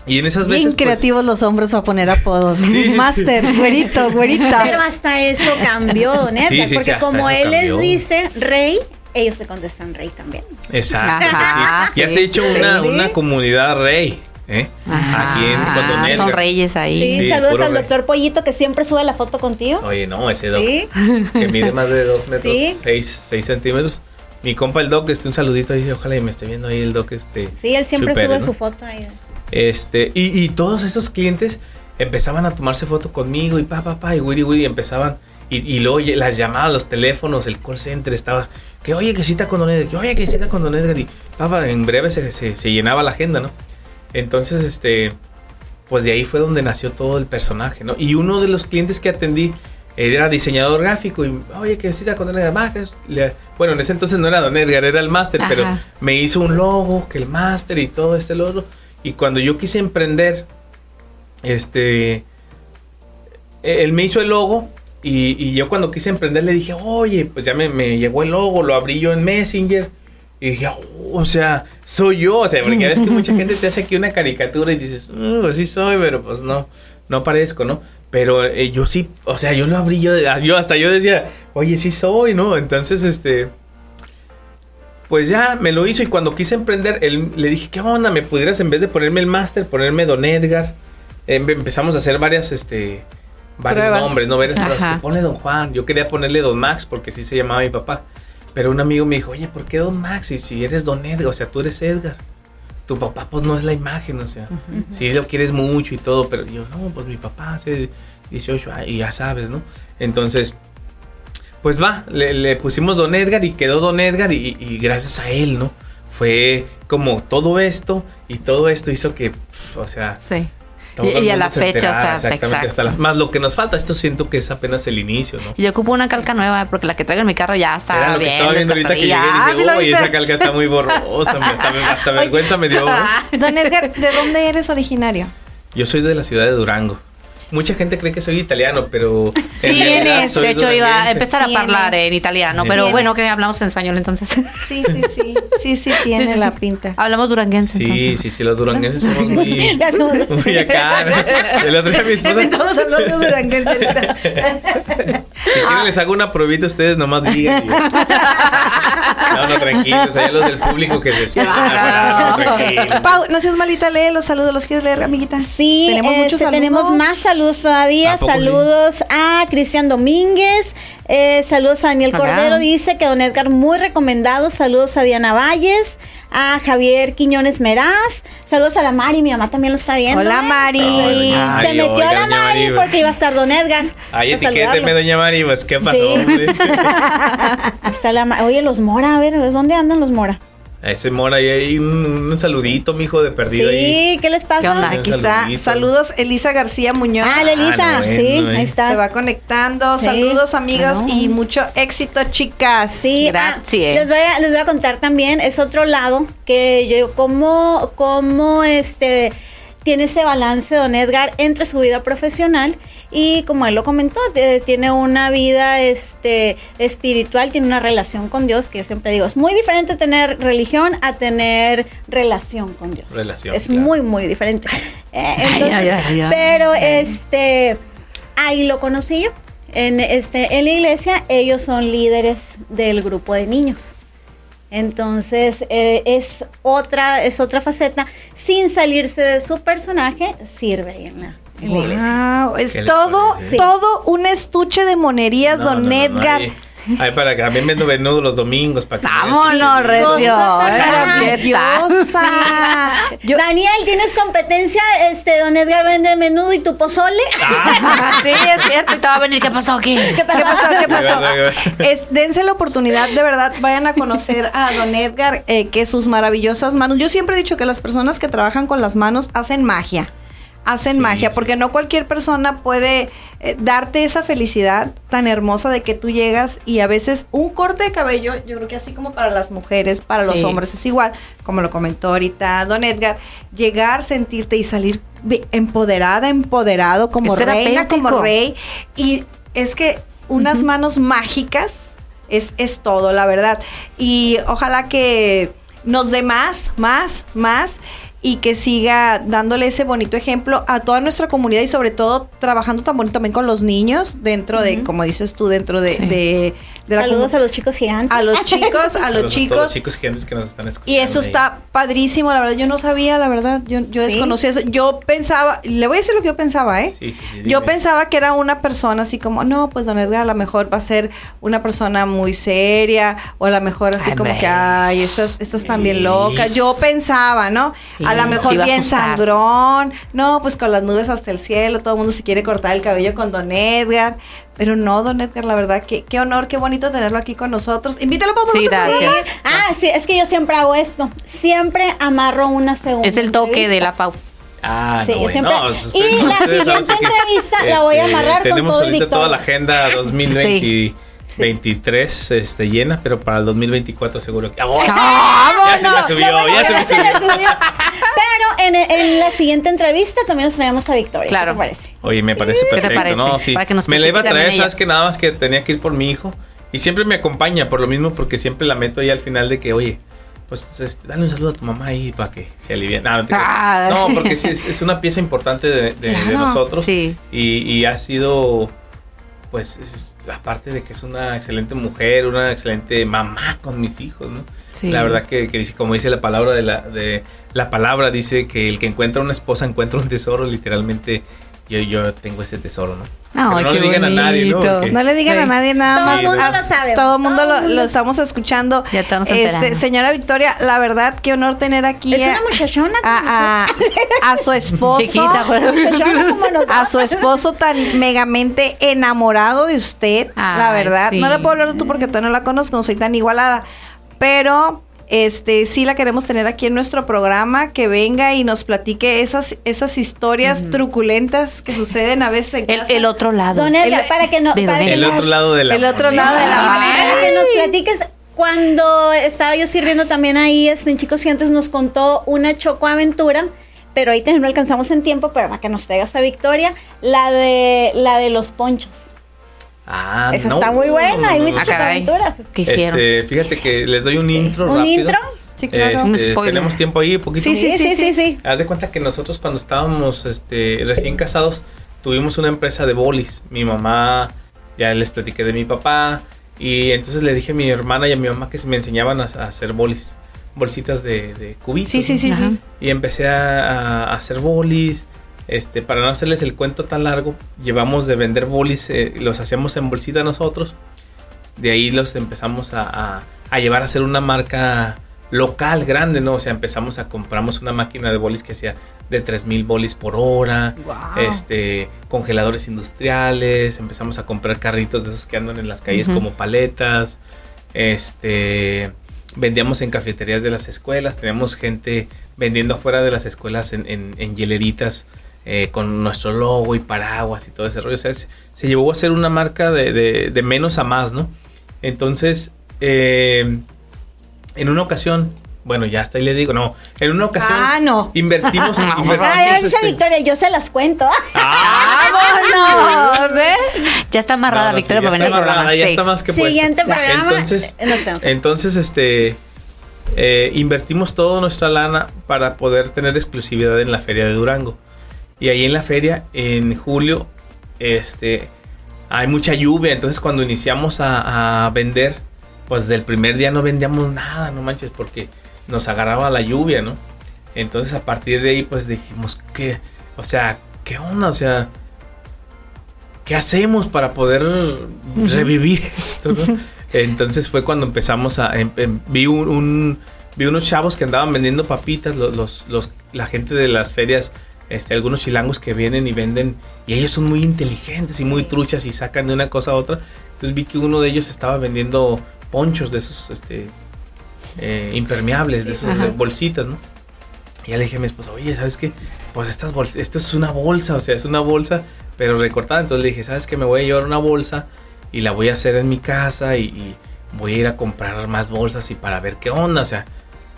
Y en esas veces... Bien pues, creativos los hombres para poner apodos. Sí. Master, güerito, güerita. Pero hasta eso cambió, Sí, sí, porque hasta como eso él cambió. les dice rey, ellos le contestan rey también. Exacto, Ajá, sí. Ya sí. se ha hecho una, una comunidad rey, ¿eh? Ajá, Aquí en con Don Edgar. Son reyes ahí. Sí, Sí, saludos al rey. doctor Pollito que siempre sube la foto contigo. Oye, no, ese doc Sí. que mide más de dos metros, Sí. seis, seis centímetros. Mi compa el doc, este, un saludito ahí, ojalá y me esté viendo ahí el doc, este. Sí, él siempre supere, sube ¿no? su foto ahí. Este, y, y todos esos clientes empezaban a tomarse foto conmigo y pa, pa, pa, y Willy, Willy empezaban. Y, y luego las llamadas, los teléfonos, el call center estaba. Que oye, que cita con Don Edgar, que oye, que cita con Don Edgar. Y pa, pa, en breve se, se- se llenaba la agenda, ¿no? Entonces, este. Pues de ahí fue donde nació todo el personaje, ¿no? Y uno de los clientes que atendí eh, era diseñador gráfico y, oye, que cita con Don Edgar. Bueno, en ese entonces no era Don Edgar, era el máster, pero me hizo un logo, que el máster y todo este logo. Y cuando yo quise emprender, este, él me hizo el logo y, y yo cuando quise emprender le dije, oye, pues ya me, me llegó el logo, lo abrí yo en Messenger. Y dije, "Oh, o sea, soy yo. O sea, porque ves que mucha *laughs* gente te hace aquí una caricatura y dices, "Mm, pues sí soy, pero pues no, no parezco, ¿no? Pero eh, yo sí, o sea, yo lo abrí, yo, yo hasta yo decía, oye, sí soy, ¿no? Entonces, este, pues ya me lo hizo y cuando quise emprender, él, le dije, ¿qué onda? ¿Me pudieras en vez de ponerme el máster, ponerme Don Edgar? Em- empezamos a hacer varias, este, varios Pruebas. nombres, ¿no? Varias. Que ponle Don Juan. Yo quería ponerle Don Max porque así se llamaba mi papá. Pero un amigo me dijo, oye, ¿por qué Don Max? Y si eres Don Edgar, o sea, tú eres Edgar. Tu papá, pues no es la imagen, o sea, sí lo quieres mucho y todo, pero yo, no, pues mi papá hace 18 años y ya sabes, ¿no? Entonces, pues va, le, le pusimos Don Edgar y quedó Don Edgar y, y gracias a él, ¿no? Fue como todo esto y todo esto hizo que, pf, o sea, Sí. Todo Y- y a la fecha, o sea, exactamente, exacto. hasta las- más lo que nos falta, esto siento que es apenas el inicio, ¿no? Y Yo ocupo una calca nueva porque la que traigo en mi carro ya está Era lo que bien. estaba viendo ahorita que llegué y. Ah, dije, ¿sí lo uy, esa calca está muy borrosa, hasta, hasta *laughs* vergüenza me dio. *laughs* Don Edgar, ¿de dónde eres originario? Yo soy de la ciudad de Durango. Mucha gente cree que soy italiano, pero Sí, en realidad tienes. soy de hecho, iba a empezar a hablar en italiano, pero Tienes. bueno, que hablamos en español entonces. Sí, sí, sí. Sí, sí, *laughs* tiene Sí, sí, la sí. pinta. Hablamos duranguense. Sí, entonces. sí, sí, los duranguenses somos *laughs* muy, muy acá. ¿no? El otro día mi esposa, Estamos hablando de duranguense *laughs* ahorita. si quieren les hago una probita, ustedes nomás digan. y- No, no, tranquilos, allá los del público que se esperan. No, tranquilos. Pau, no seas malita, lee los saludos. ¿Los quieres leer, amiguita? Sí, tenemos este, muchos saludos. tenemos más saludos todavía. ¿A poco sí? Saludos a Cristian Domínguez. eh, saludos a Daniel Acá. Cordero. Dice que Don Edgar muy recomendado. Saludos a Diana Valles. A Javier Quiñones Meraz. Saludos a la Mari. Mi mamá también lo está viendo. Hola, ¿eh? Mari. Ay, Se metió oiga, a la Mari porque iba a estar Don Edgar. Ay, etiquéteme, doña Mari, pues, ¿qué pasó, Sí. *laughs* está la Ma- Oye, los Mora, a ver, ¿dónde andan los Mora? A ese mora ahí hay un, un saludito, mijo, de perdido ahí. Sí, ¿qué les pasa? ¿Qué onda? Aquí está. Saludos, Elisa García Muñoz. Ah, la Elisa, Ah, no, sí, ahí eh. está. Se va conectando. Sí. Saludos, amigos, y mucho éxito, chicas. Sí, ah, Gracias. les, voy a, les voy a contar también, es otro lado que yo, cómo, cómo este, tiene ese balance don Edgar entre su vida profesional y como él lo comentó, tiene una vida este, espiritual, tiene una relación con Dios, que yo siempre digo, es muy diferente tener religión a tener relación con Dios. Relación, Es claro. muy, muy diferente. *laughs* Eh, Ay, entonces, ay, ay, ay. pero este, ahí lo conocí yo. En, este, en la iglesia ellos son líderes del grupo de niños. Entonces eh, es otra es otra faceta sin salirse de su personaje sirve ahí en la, en la iglesia. Wow, es ¿Qué les todo, todo un estuche de monerías, No, don no, no, no, Edgar. Ahí para que también vendo venudo los domingos para que Vámonos, recio. Maravillosa. Yo- Daniel, ¿tienes competencia? Este, don Edgar vende menudo y tu pozole. sí, es cierto. Y te va a venir. ¿Qué pasó aquí? ¿Qué ¿Qué pasó? pasó? ¿Qué pasó? Va. Es, dense la oportunidad, de verdad, vayan a conocer a don Edgar, eh, que sus maravillosas manos. Yo siempre he dicho que las personas que trabajan con las manos hacen magia. Hacen Sí, magia, sí. porque no cualquier persona puede eh, darte esa felicidad tan hermosa de que tú llegas y a veces un corte de cabello, yo creo que así como para las mujeres, para los Sí. hombres es igual, como lo comentó ahorita don Edgar, llegar, sentirte y salir empoderada, empoderado, como Es reina, como rey. Y es que unas manos mágicas es, es todo, la verdad. Y ojalá que nos dé más, más, más y que siga dándole ese bonito ejemplo a toda nuestra comunidad y sobre todo trabajando tan bonito también con los niños dentro de, como dices tú, dentro de, Sí. de, de la Saludos a los chicos gigantes. a los *laughs* chicos, a los chicos. los chicos gigantes que nos están escuchando. Y eso ahí. está padrísimo, la verdad. Yo no sabía, la verdad. Yo, yo Sí. desconocía eso. Yo pensaba, le voy a decir lo que yo pensaba, ¿eh? Sí, sí, sí, yo pensaba que era una persona así como, no, pues don Edgar a lo mejor va a ser una persona muy seria, o a lo mejor así Ay, como que, ay, estas, estas están bien locas. Yo pensaba, ¿no? a lo mejor a bien sangrón, no, pues con las nubes hasta el cielo, todo el mundo se quiere cortar el cabello con don Edgar. Pero no, don Edgar, la verdad, qué, qué honor, qué bonito tenerlo aquí con nosotros. Invítalo para Sí, gracias. Ah, sí, es que yo siempre hago esto. Siempre amarro una segunda. Es el toque de la Pau. Ah, Sí, no, yo bueno, siempre- no, y la siguiente este, entrevista la voy a amarrar con Tenemos todo el ahorita toda la agenda 2023 este, llena, pero para el 2024 seguro que... ¡Oh! ya se me subió, bueno ya se me se subió. Pero en, en la siguiente entrevista también nos traemos a Victoria. Claro. ¿Qué te parece? Oye, me parece ¿Qué te perfecto, parece? ¿no? Sí. Para que nos me la iba a traer, sabes que nada más que tenía que ir por mi hijo. Y siempre me acompaña por lo mismo, porque siempre la meto ahí al final de que, oye, pues este, dale un saludo a tu mamá ahí para que se alivie. No, no. Ah. No, porque sí, es, es una pieza importante de, de- de Claro, nosotros. sí. Y, y ha sido, pues, es- aparte de que es una excelente mujer, una excelente mamá con mis hijos, ¿no? Sí. La verdad que, que dice, como dice la palabra de la, de la palabra, dice que el que encuentra una esposa encuentra un tesoro, literalmente. Yo, yo tengo ese tesoro, ¿no? No qué le digan a nadie, ¿no? Porque- No le digan Sí. a nadie nada Todo más. el mundo As- lo sabe, Todo el mundo todo lo, estamos escuchando. Ya estamos Este, señora Victoria, la verdad, qué honor tener aquí Es a, una muchachona. a, a- a su esposo. *laughs* Chiquita. A su esposo tan megamente enamorado de usted, la verdad. sí. No le puedo hablar de tú porque todavía no la conozco, no soy tan igualada. Pero este sí la queremos tener aquí en nuestro programa, que venga y nos platique esas, esas historias truculentas que suceden a veces en El, casa. el otro lado. Don Edgar, El- para que no. Que El nos- otro lado de la El otro lado de la Para que nos platiques. Cuando estaba yo sirviendo también ahí este, en Chicos Gigantes nos contó una chocoaventura, pero ahorita no alcanzamos en tiempo, pero para que nos pegas a Victoria, la de la de los ponchos. Ah, Esa no, está muy buena, hay muchas Ah, aventuras. ¿Qué hicieron? Este, fíjate que les doy un intro ¿Un rápido. intro? Sí, claro. Un Este, spoiler. tenemos tiempo ahí, poquito. Sí, sí, sí, sí, sí. Haz de cuenta que nosotros cuando estábamos este, recién casados tuvimos una empresa de bolis. Mi mamá, ya les platiqué de mi papá. Y entonces le dije a mi hermana y a mi mamá que se me enseñaban a, a hacer bolis. Bolsitas de, de cubitos. Sí, sí, ¿no? sí, sí. Y empecé a, a hacer bolis. Este, para no hacerles el cuento tan largo, llevamos de vender bolis, eh, los hacíamos en bolsita nosotros. De ahí los empezamos a, a- a llevar a hacer una marca local grande, ¿no? O sea, empezamos a compramos una máquina de bolis que hacía de 3000 bolis por hora, Wow. este, congeladores industriales, empezamos a comprar carritos de esos que andan en las calles como paletas, este, vendíamos en cafeterías de las escuelas, teníamos gente vendiendo afuera de las escuelas en, en, en hieleritas eh, con nuestro logo y paraguas y todo ese rollo, o sea, se, se llevó a ser una marca de, de- de menos a más, ¿no? Entonces, eh, en una ocasión, bueno, ya hasta ahí le digo, no, en una ocasión Ah, no. invertimos, *laughs* invertimos, Ay, dice este- Victoria, yo se las cuento. *laughs* ¡Vámonos! ¿Ves? Ya está amarrada No, no, Victoria sí, para venir está programa. amarrada, ya sí. está más que puesta. Siguiente programa. Entonces, eh, entonces este, eh, invertimos toda nuestra lana para poder tener exclusividad en la feria de Durango. Y ahí en la feria, en julio, este, hay mucha lluvia. Entonces, cuando iniciamos a, a vender, pues del primer día no vendíamos nada, no manches, porque nos agarraba la lluvia, ¿no? Entonces, a partir de ahí, pues dijimos, ¿qué? O sea, ¿qué onda? O sea, ¿qué hacemos para poder revivir *laughs* esto? no? Entonces fue cuando empezamos a... em- em- vi, un, un- vi unos chavos que andaban vendiendo papitas, los, los- los- la gente de las ferias, este, algunos chilangos que vienen y venden, y ellos son muy inteligentes y muy truchas y sacan de una cosa a otra. Entonces vi que uno de ellos estaba vendiendo ponchos de esos este, eh, impermeables, de esas Ajá. bolsitas, ¿no? Y ya le dije a mi esposa, oye, ¿sabes qué? Pues estas bolsas, esto es una bolsa, o sea, es una bolsa, pero recortada. Entonces le dije, ¿sabes qué? Me voy a llevar una bolsa y la voy a hacer en mi casa y, y voy a ir a comprar más bolsas y para ver qué onda, o sea.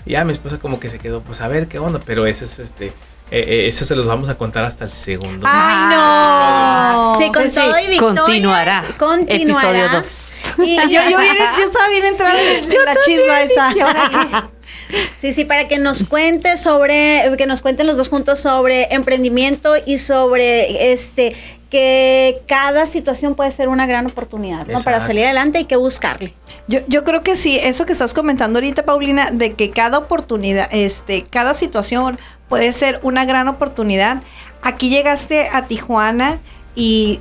y ya mi esposa como que se quedó, pues a ver qué onda, pero eso es este, eh, eh, eso se los vamos a contar hasta el segundo. ¡Ay, no! Sí, con Sí, sí, todo y Victoria. continuará. Continuará. Episodio dos. Y Yo, yo, bien- yo *laughs* estaba bien entrada en, en la chisma esa. Sí, sí, para que nos cuente sobre, que nos cuenten los dos juntos sobre emprendimiento y sobre este que cada situación puede ser una gran oportunidad, ¿no? Para salir adelante hay que buscarle. Yo, yo creo que sí, eso que estás comentando ahorita, Paulina, de que cada oportunidad, este, cada situación puede ser una gran oportunidad. Aquí llegaste a Tijuana y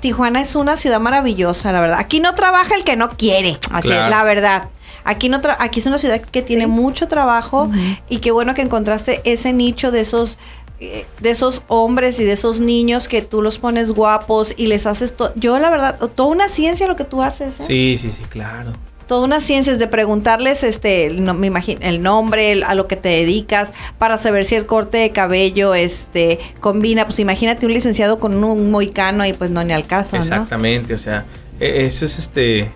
Tijuana es una ciudad maravillosa, la verdad. Aquí no trabaja el que no quiere, Así Claro. es. la verdad. Aquí no tra- aquí es una ciudad que tiene mucho trabajo y qué bueno que encontraste ese nicho de esos eh, de esos hombres y de esos niños que tú los pones guapos y les haces todo. Yo la verdad, toda una ciencia lo que tú haces. ¿eh? Sí, sí, sí, claro. Toda una ciencia es de preguntarles este me imagino el nombre a lo que te dedicas para saber si el corte de cabello este combina pues imagínate un licenciado con un moicano y pues no ni al caso. Exactamente, o sea, e- eso es este.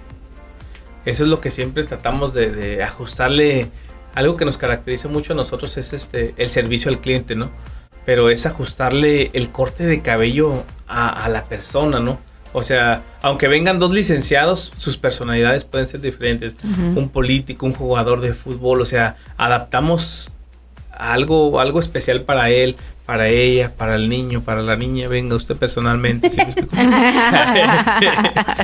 Eso es lo que siempre tratamos de, ajustarle. Algo que nos caracteriza mucho a nosotros es este el servicio al cliente, ¿no? Pero es ajustarle el corte de cabello a la persona, ¿no? O sea, aunque vengan dos licenciados, sus personalidades pueden ser diferentes. Un político, un jugador de fútbol, o sea, adaptamos algo, algo especial para él, para ella, para el niño, para la niña. Venga usted personalmente. ¿sí? *laughs* *laughs*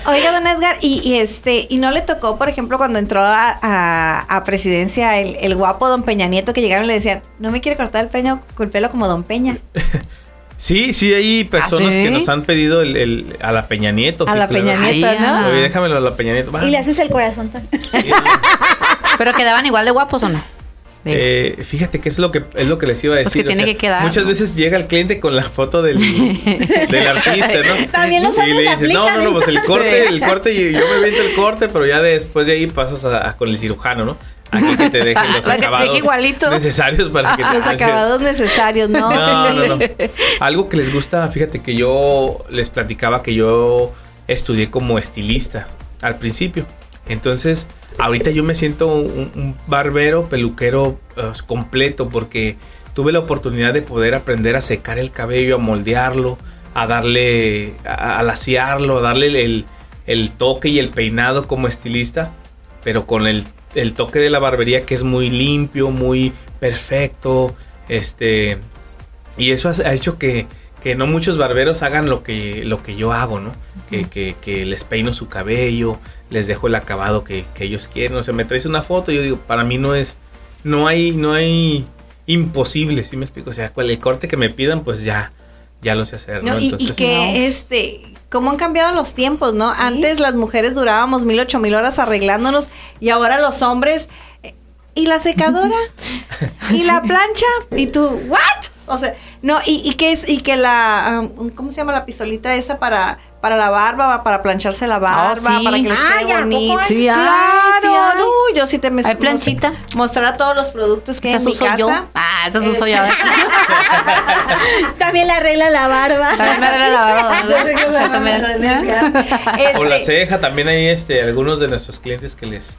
Oiga, don Edgar, y, y, este, y no le tocó, por ejemplo, cuando entró a, a- a presidencia el, el guapo don Peña Nieto que llegaron y le decían, no me quiere cortar el, peño, el pelo como don Peña. *laughs* Sí, sí, hay personas sí? que nos han pedido el, el- a la Peña Nieto. a sí, la claro. Peña Nieto, Ay, ¿no? ah. Oye, déjamelo a la Peña Nieto. va. Y le haces el corazón. tan- Pero quedaban igual de guapos o no? Eh, fíjate que es lo que es lo que les iba a Pues decir. que tiene que quedar, Muchas ¿no? veces llega el cliente con la foto del, *laughs* del artista, ¿no? También los y le dices, no, aplican, no, no, pues el corte, el corte, y yo me vendo el corte, pero ya después de ahí pasas a, a con el cirujano, ¿no? Aquí que te dejen *laughs* los Para acabados igualito. necesarios para que *laughs* te Los acabados necesarios, ¿no? No, no, no. Algo que les gusta, fíjate que yo les platicaba que yo estudié como estilista al principio. Entonces, ahorita yo me siento un, barbero, peluquero eh, completo porque tuve la oportunidad de poder aprender a secar el cabello, a moldearlo, a darle, a, a laciarlo, a darle el, toque y el peinado como estilista, pero con el, toque de la barbería que es muy limpio, muy perfecto, este, y eso ha hecho que, que no muchos barberos hagan lo que, lo que yo hago, ¿no? que, que, que les peino su cabello, les dejo el acabado que, que ellos quieren. O sea, me traes una foto y yo digo, para mí no es, no hay, no hay imposible, ¿sí me explico? O sea, cual- el corte que me pidan, pues ya, ya lo sé hacer, ¿no? No, y, y que este, cómo han cambiado los tiempos, ¿no? Antes las mujeres durábamos mil, ocho mil horas arreglándonos y ahora los hombres, eh, ¿y la secadora? *laughs* ¿Y la plancha? ¿Y tú, what? O sea, no, y, y que es, y que la, um, ¿cómo se llama la pistolita esa para, para la barba, para plancharse la barba, sí. para que les Ah, quede ya, ¿a poco bonito? Sí, claro, sí hay. uy, yo sí te me Hay planchita. Mostrar todos los productos que hay en ¿Esas mi casa. yo? Ah, esas uso yo. *laughs* También le arregla la barba. También me arregla la barba. *laughs* *laughs* O la Este, ceja, también hay este, algunos de nuestros clientes que les,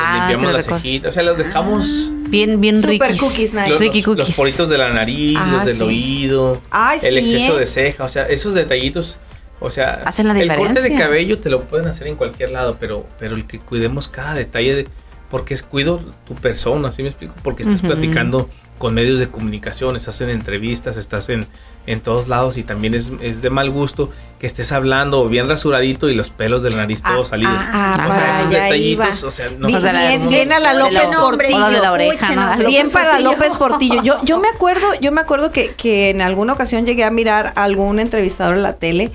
les Ah, limpiamos que la los reco- cejita. O sea, los dejamos Bien, bien Super riquis. cookies nice. los, Ricky los- los cookies. poritos de la nariz, Ah, los del sí. oído, Ay, el sí, exceso ¿eh? de ceja, o sea, esos detallitos, o sea, Hacen la el corte de cabello te lo pueden hacer en cualquier lado, pero, pero el que cuidemos cada detalle de, porque es cuido tu persona, ¿sí me explico? Porque estás platicando con medios de comunicación, estás en entrevistas, estás en, en todos lados y también es, es de mal gusto que estés hablando bien rasuradito y los pelos de la nariz todos Ah, salidos. ah, o para sea, esos detallitos, iba. o sea, no. Bien, O la- bien, bien a la López la- Portillo. o la de la oreja, ¿no? Bien López para Portillo. López Portillo. Yo, yo me acuerdo, yo me acuerdo que, que en alguna ocasión llegué a mirar a algún entrevistador en la tele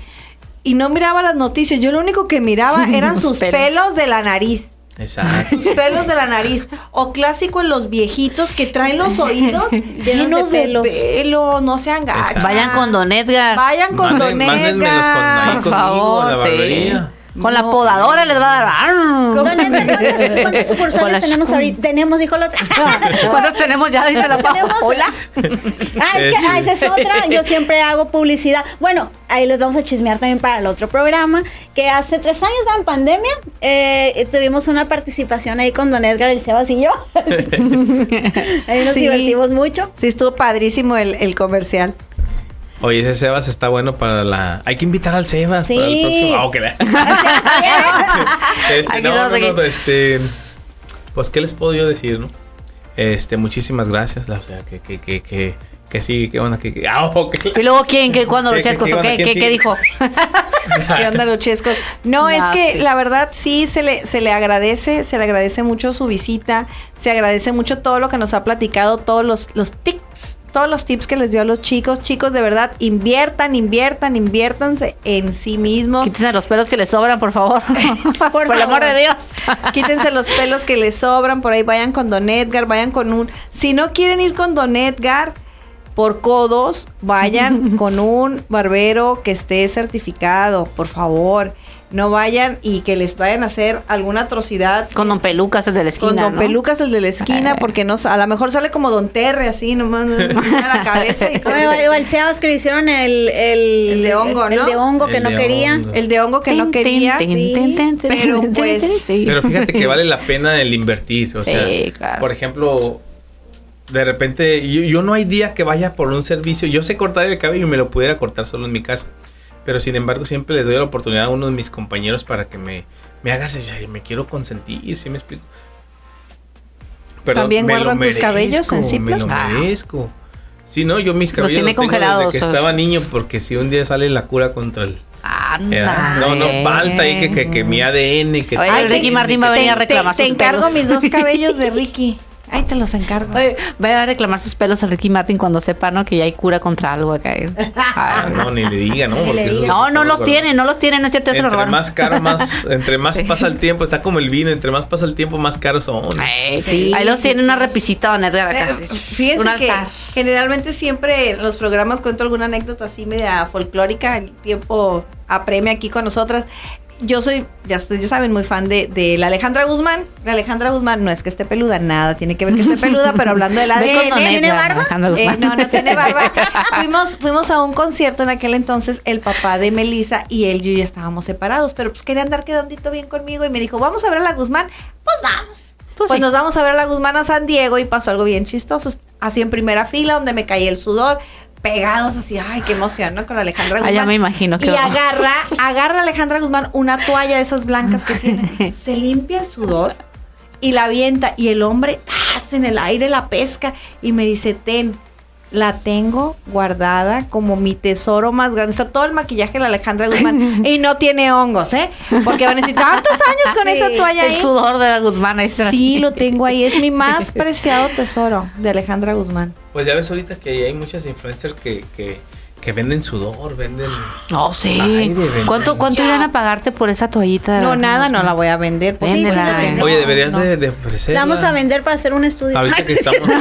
y no miraba las noticias. Yo lo único que miraba *laughs* eran sus pelos. pelos. de la nariz. Exacto. Sus pelos de la nariz. O clásico en los viejitos que traen los oídos *laughs* llenos de pelo. No sean. Exacto. Vayan con Don Edgar. Vayan con Manden- Don mándenmelos con- ahí Edgar. Por conmigo, favor, la sí. Con la No. podadora les va a dar. ¿cuántas, *laughs* cuántas sucursales tenemos ahorita? Tenemos, dijo la otra. *laughs* ¿Cuántos tenemos ya? Dice la Pau. Tenemos- Hola. *laughs* Ah, es que ah, esa es otra. Yo siempre hago publicidad. Bueno, ahí les vamos a chismear también para el otro programa. Que hace tres años, en pandemia, eh, tuvimos una participación ahí con Don Edgar, el Sebas y yo. ahí nos Sí. divertimos mucho. Sí, estuvo padrísimo el, el comercial. Oye, ese Sebas está bueno para la. Hay que invitar al Sebas Sí. para el próximo. Ah, ok. *laughs* Este, no, no, este. Pues, ¿qué les puedo yo decir, no? Este, muchísimas gracias. la- O sea, que, que, que, que, que sí, que onda, que. que- Ah, ok. ¿Y luego quién? ¿Qué? ¿Cuándo *laughs* los ¿Qué- qué- chescos? qué qué, ¿Quién qué, dijo? *laughs* ¿Qué onda, Luchesco? No, No, es que sí. la verdad sí se le, se le agradece, se le agradece mucho su visita, se agradece mucho todo lo que nos ha platicado, todos los, los tips, todos los tips que les dio a los chicos. Chicos, de verdad, inviertan, inviertan, inviértanse en sí mismos. Quítense los pelos que les sobran, por favor. *laughs* Por, el amor de Dios. *laughs* Quítense los pelos que les sobran, por ahí vayan con Don Edgar, vayan con un... Si no quieren ir con Don Edgar por codos, vayan *laughs* con un barbero que esté certificado, por favor. No vayan y que les vayan a hacer alguna atrocidad Con Don Pelucas, el de la esquina. con Don ¿no? Pelucas, el de la esquina, porque no, a lo mejor sale como Don Terre, así nomás, ¿no? a la cabeza. Y *laughs* igual Sebas que le hicieron el, el, El de hongo, el ¿no? de hongo que El no quería. hongo. el de hongo que no quería. sí, pero pues... sí. Pero fíjate que *laughs* vale la pena el invertir. O Sí, sea, claro. por ejemplo, de repente, yo, yo no hay día que vaya por un servicio. Yo sé cortar el cabello y me lo pudiera cortar solo en mi casa. Pero sin embargo, siempre les doy la oportunidad a uno de mis compañeros para que me, me haga ese- ay, Me quiero consentir, ¿sí me explico? Pero ¿También me guardan tus cabellos en merezco, Me lo Ah. merezco. Sí, no, yo mis cabellos tiene los tengo desde que estaba niño porque si un día sale la cura contra el... Anda. No, no falta ahí que, que, que mi ADN... Que Oye, Ay, Ricky Martin va a venir a reclamar te, encargo pelos. mis dos *laughs* cabellos de Ricky. Ay, te los encargo. Oye, va a reclamar sus pelos a Ricky Martin cuando sepa, ¿no? Que ya hay cura contra algo acá. Ah, Ay. no, ni le diga, ¿no? Porque diga. No, no los tiene, no los tiene, no es cierto, lo Entre robaron. más caro, más, *laughs* entre más Sí. pasa el tiempo, está como el vino, entre más pasa el tiempo, más caros son. Ay, Sí, Ahí los sí, tiene sí. una repisita, don Edgar, acá. Eh. Fíjense Un que generalmente siempre en los programas cuento alguna anécdota así media folclórica, el tiempo apremia aquí con nosotras. Yo soy, ya, ustedes ya saben, muy fan de, de la Alejandra Guzmán. La Alejandra Guzmán no es que esté peluda, nada tiene que ver que esté *laughs* peluda, pero hablando de la Ve con Don ADN. Edgar, barba? Eh, no, no tiene barba. *laughs* fuimos, fuimos a un concierto en aquel entonces, el papá de Melissa y él y yo ya estábamos separados, pero pues quería andar quedandito bien conmigo y me dijo, vamos a ver a la Guzmán. Pues vamos. Pues Pues, sí. nos vamos a ver a la Guzmán a San Diego y pasó algo bien chistoso. Así en primera fila, donde me caía el sudor, pegados así, ay, qué emoción, ¿no? Con Alejandra Ah, Guzmán. ya me imagino, qué Y agarra, agarra a Alejandra Guzmán una toalla de esas blancas que tiene, *laughs* se limpia el sudor y la avienta. Y el hombre, ¡tas! en el aire la pesca y me dice, ten, la tengo guardada como mi tesoro más grande. Está todo el maquillaje de la Alejandra Guzmán *laughs* y no tiene hongos, ¿eh? Porque van a decir, tantos años con esa toalla El ahí. sudor de la Guzmán. ahí. Sí, lo tengo ahí. Es mi más *laughs* preciado tesoro de Alejandra Guzmán. Pues ya ves ahorita que hay muchas influencers que, que, que venden sudor, venden... No, sí. ¿Cuánto, cuánto irán a pagarte por esa toallita? de No, la- nada, no la voy a vender. Pues, sí, pues. Oye, deberías No. de, de ofrecerla. La vamos a vender para hacer un estudio. Ahorita que *laughs* estamos... *laughs*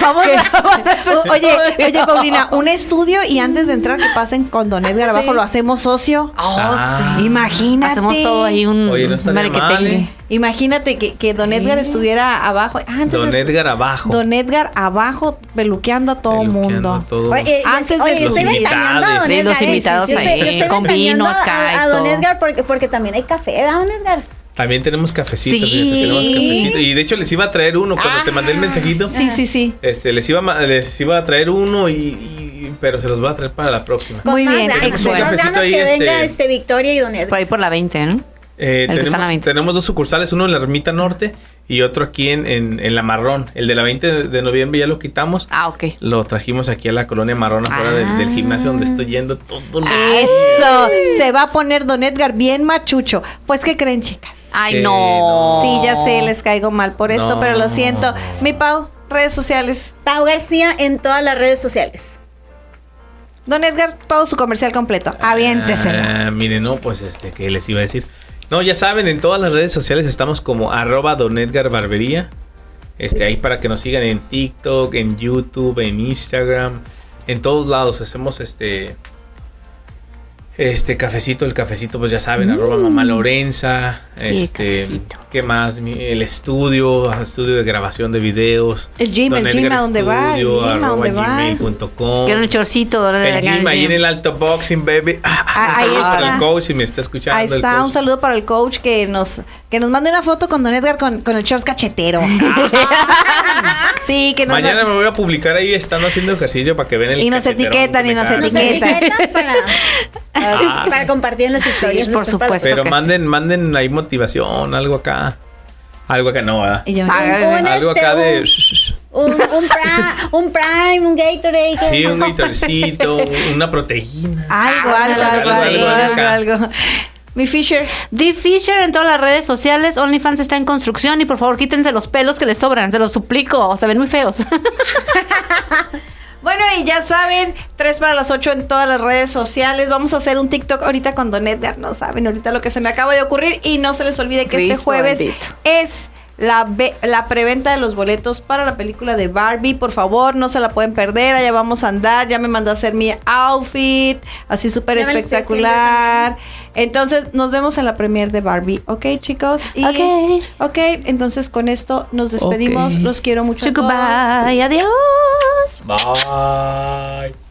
Vamos a- Oye, oye, Paulina, un estudio y antes de entrar que pasen con Don Edgar abajo, lo hacemos socio. Ah. Imagínate. Hacemos todo ahí un Oye, no mal, ¿eh? Imagínate que, que Don Edgar estuviera abajo. Ah, antes Don de- Edgar abajo. Don Edgar abajo, peluqueando a todo Peluqueando mundo. a todo. Oye, Antes oye, de los ventaneando a Don invitados. Sí, los ¿eh? invitados estoy- ahí, con vino acá a, a Don. Edgar porque, porque también hay café, ¿verdad, Don Edgar? También tenemos cafecito, Sí. fíjate, tenemos cafecito. Y de hecho les iba a traer uno cuando te mandé el mensajito. Sí, sí, sí. Este, les iba, a les iba a traer uno y, y- pero se los voy a traer para la próxima. Muy bien, excelente. ganas ahí, que venga este- este Victoria y Don Por Edgar. ahí por la 20, ¿no? Eh, que tenemos, 20. tenemos dos sucursales, uno en la Ermita Norte y otro aquí en, en, en la Marrón. El de la 20 de, de noviembre ya lo quitamos. Ah, ok. Lo trajimos aquí a la colonia Marrón afuera del, Ah. del gimnasio donde estoy yendo todos los Eso. Se va a poner Don Edgar bien machucho. Pues, ¿qué creen, chicas? Ay, Que no. Sí, ya sé, les caigo mal por esto, No. pero lo siento. Mi Pau, redes sociales. Pau García en todas las redes sociales. Don Edgar, todo su comercial completo. Aviénteselo. Ah, miren, no, pues este, ¿qué les iba a decir? No, ya saben, en todas las redes sociales estamos como arroba Don Edgar Barbería. Este, ahí para que nos sigan en TikTok, en YouTube, en Instagram, en todos lados. Hacemos este. Este cafecito, el cafecito, pues ya saben, arroba mamá Lorenza. Este, cafecito. ¿qué más? Mi- El estudio, estudio de grabación de videos. El gym, Don el gym, ¿a dónde va? El gym, ¿a va? gmail.com. Quiero un chorcito. ¿dónde El gym ahí en el alto boxing, baby. Ah, Ah, un ahí saludo para está. el coach si me está escuchando. Ahí el está, coach. un saludo para el coach que nos, que nos mande una foto con Don Edgar con, con el shorts cachetero. *laughs* sí, que nos Mañana me voy a publicar ahí estando haciendo ejercicio para que vean el Y nos etiquetan, que y nos cargo. Nos etiqueta. etiquetas *laughs* para, Ah. para compartir en las historias. por supuesto. Pero que manden, manden ahí motivación, algo acá. Algo acá no, ¿verdad? Yo, Un, Algo este, acá de. Un, un, pri- un Prime, un Gatorade. Sí, un gatorcito, una proteína. algo, algo, algo, algo, algo, algo. Mi Fisher. The Fisher en todas las redes sociales. OnlyFans está en construcción. Y por favor, quítense los pelos que les sobran. Se los suplico. Se ven muy feos. *laughs* Bueno, y ya saben, 3 para las 8 en todas las redes sociales. Vamos a hacer un TikTok ahorita con Don Edgar. No saben ahorita lo que se me acaba de ocurrir. Y no se les olvide que este jueves bendito. es la, ve- la preventa de los boletos para la película de Barbie. Por favor, no se la pueden perder. Allá vamos a andar. Ya me mandó a hacer mi outfit. Así súper espectacular. Entonces, nos vemos en la premiere de Barbie. ¿Ok, chicos? Y, Ok. Ok, entonces con esto nos despedimos. Los quiero mucho. a Chico, todos. bye. Adiós. Bye.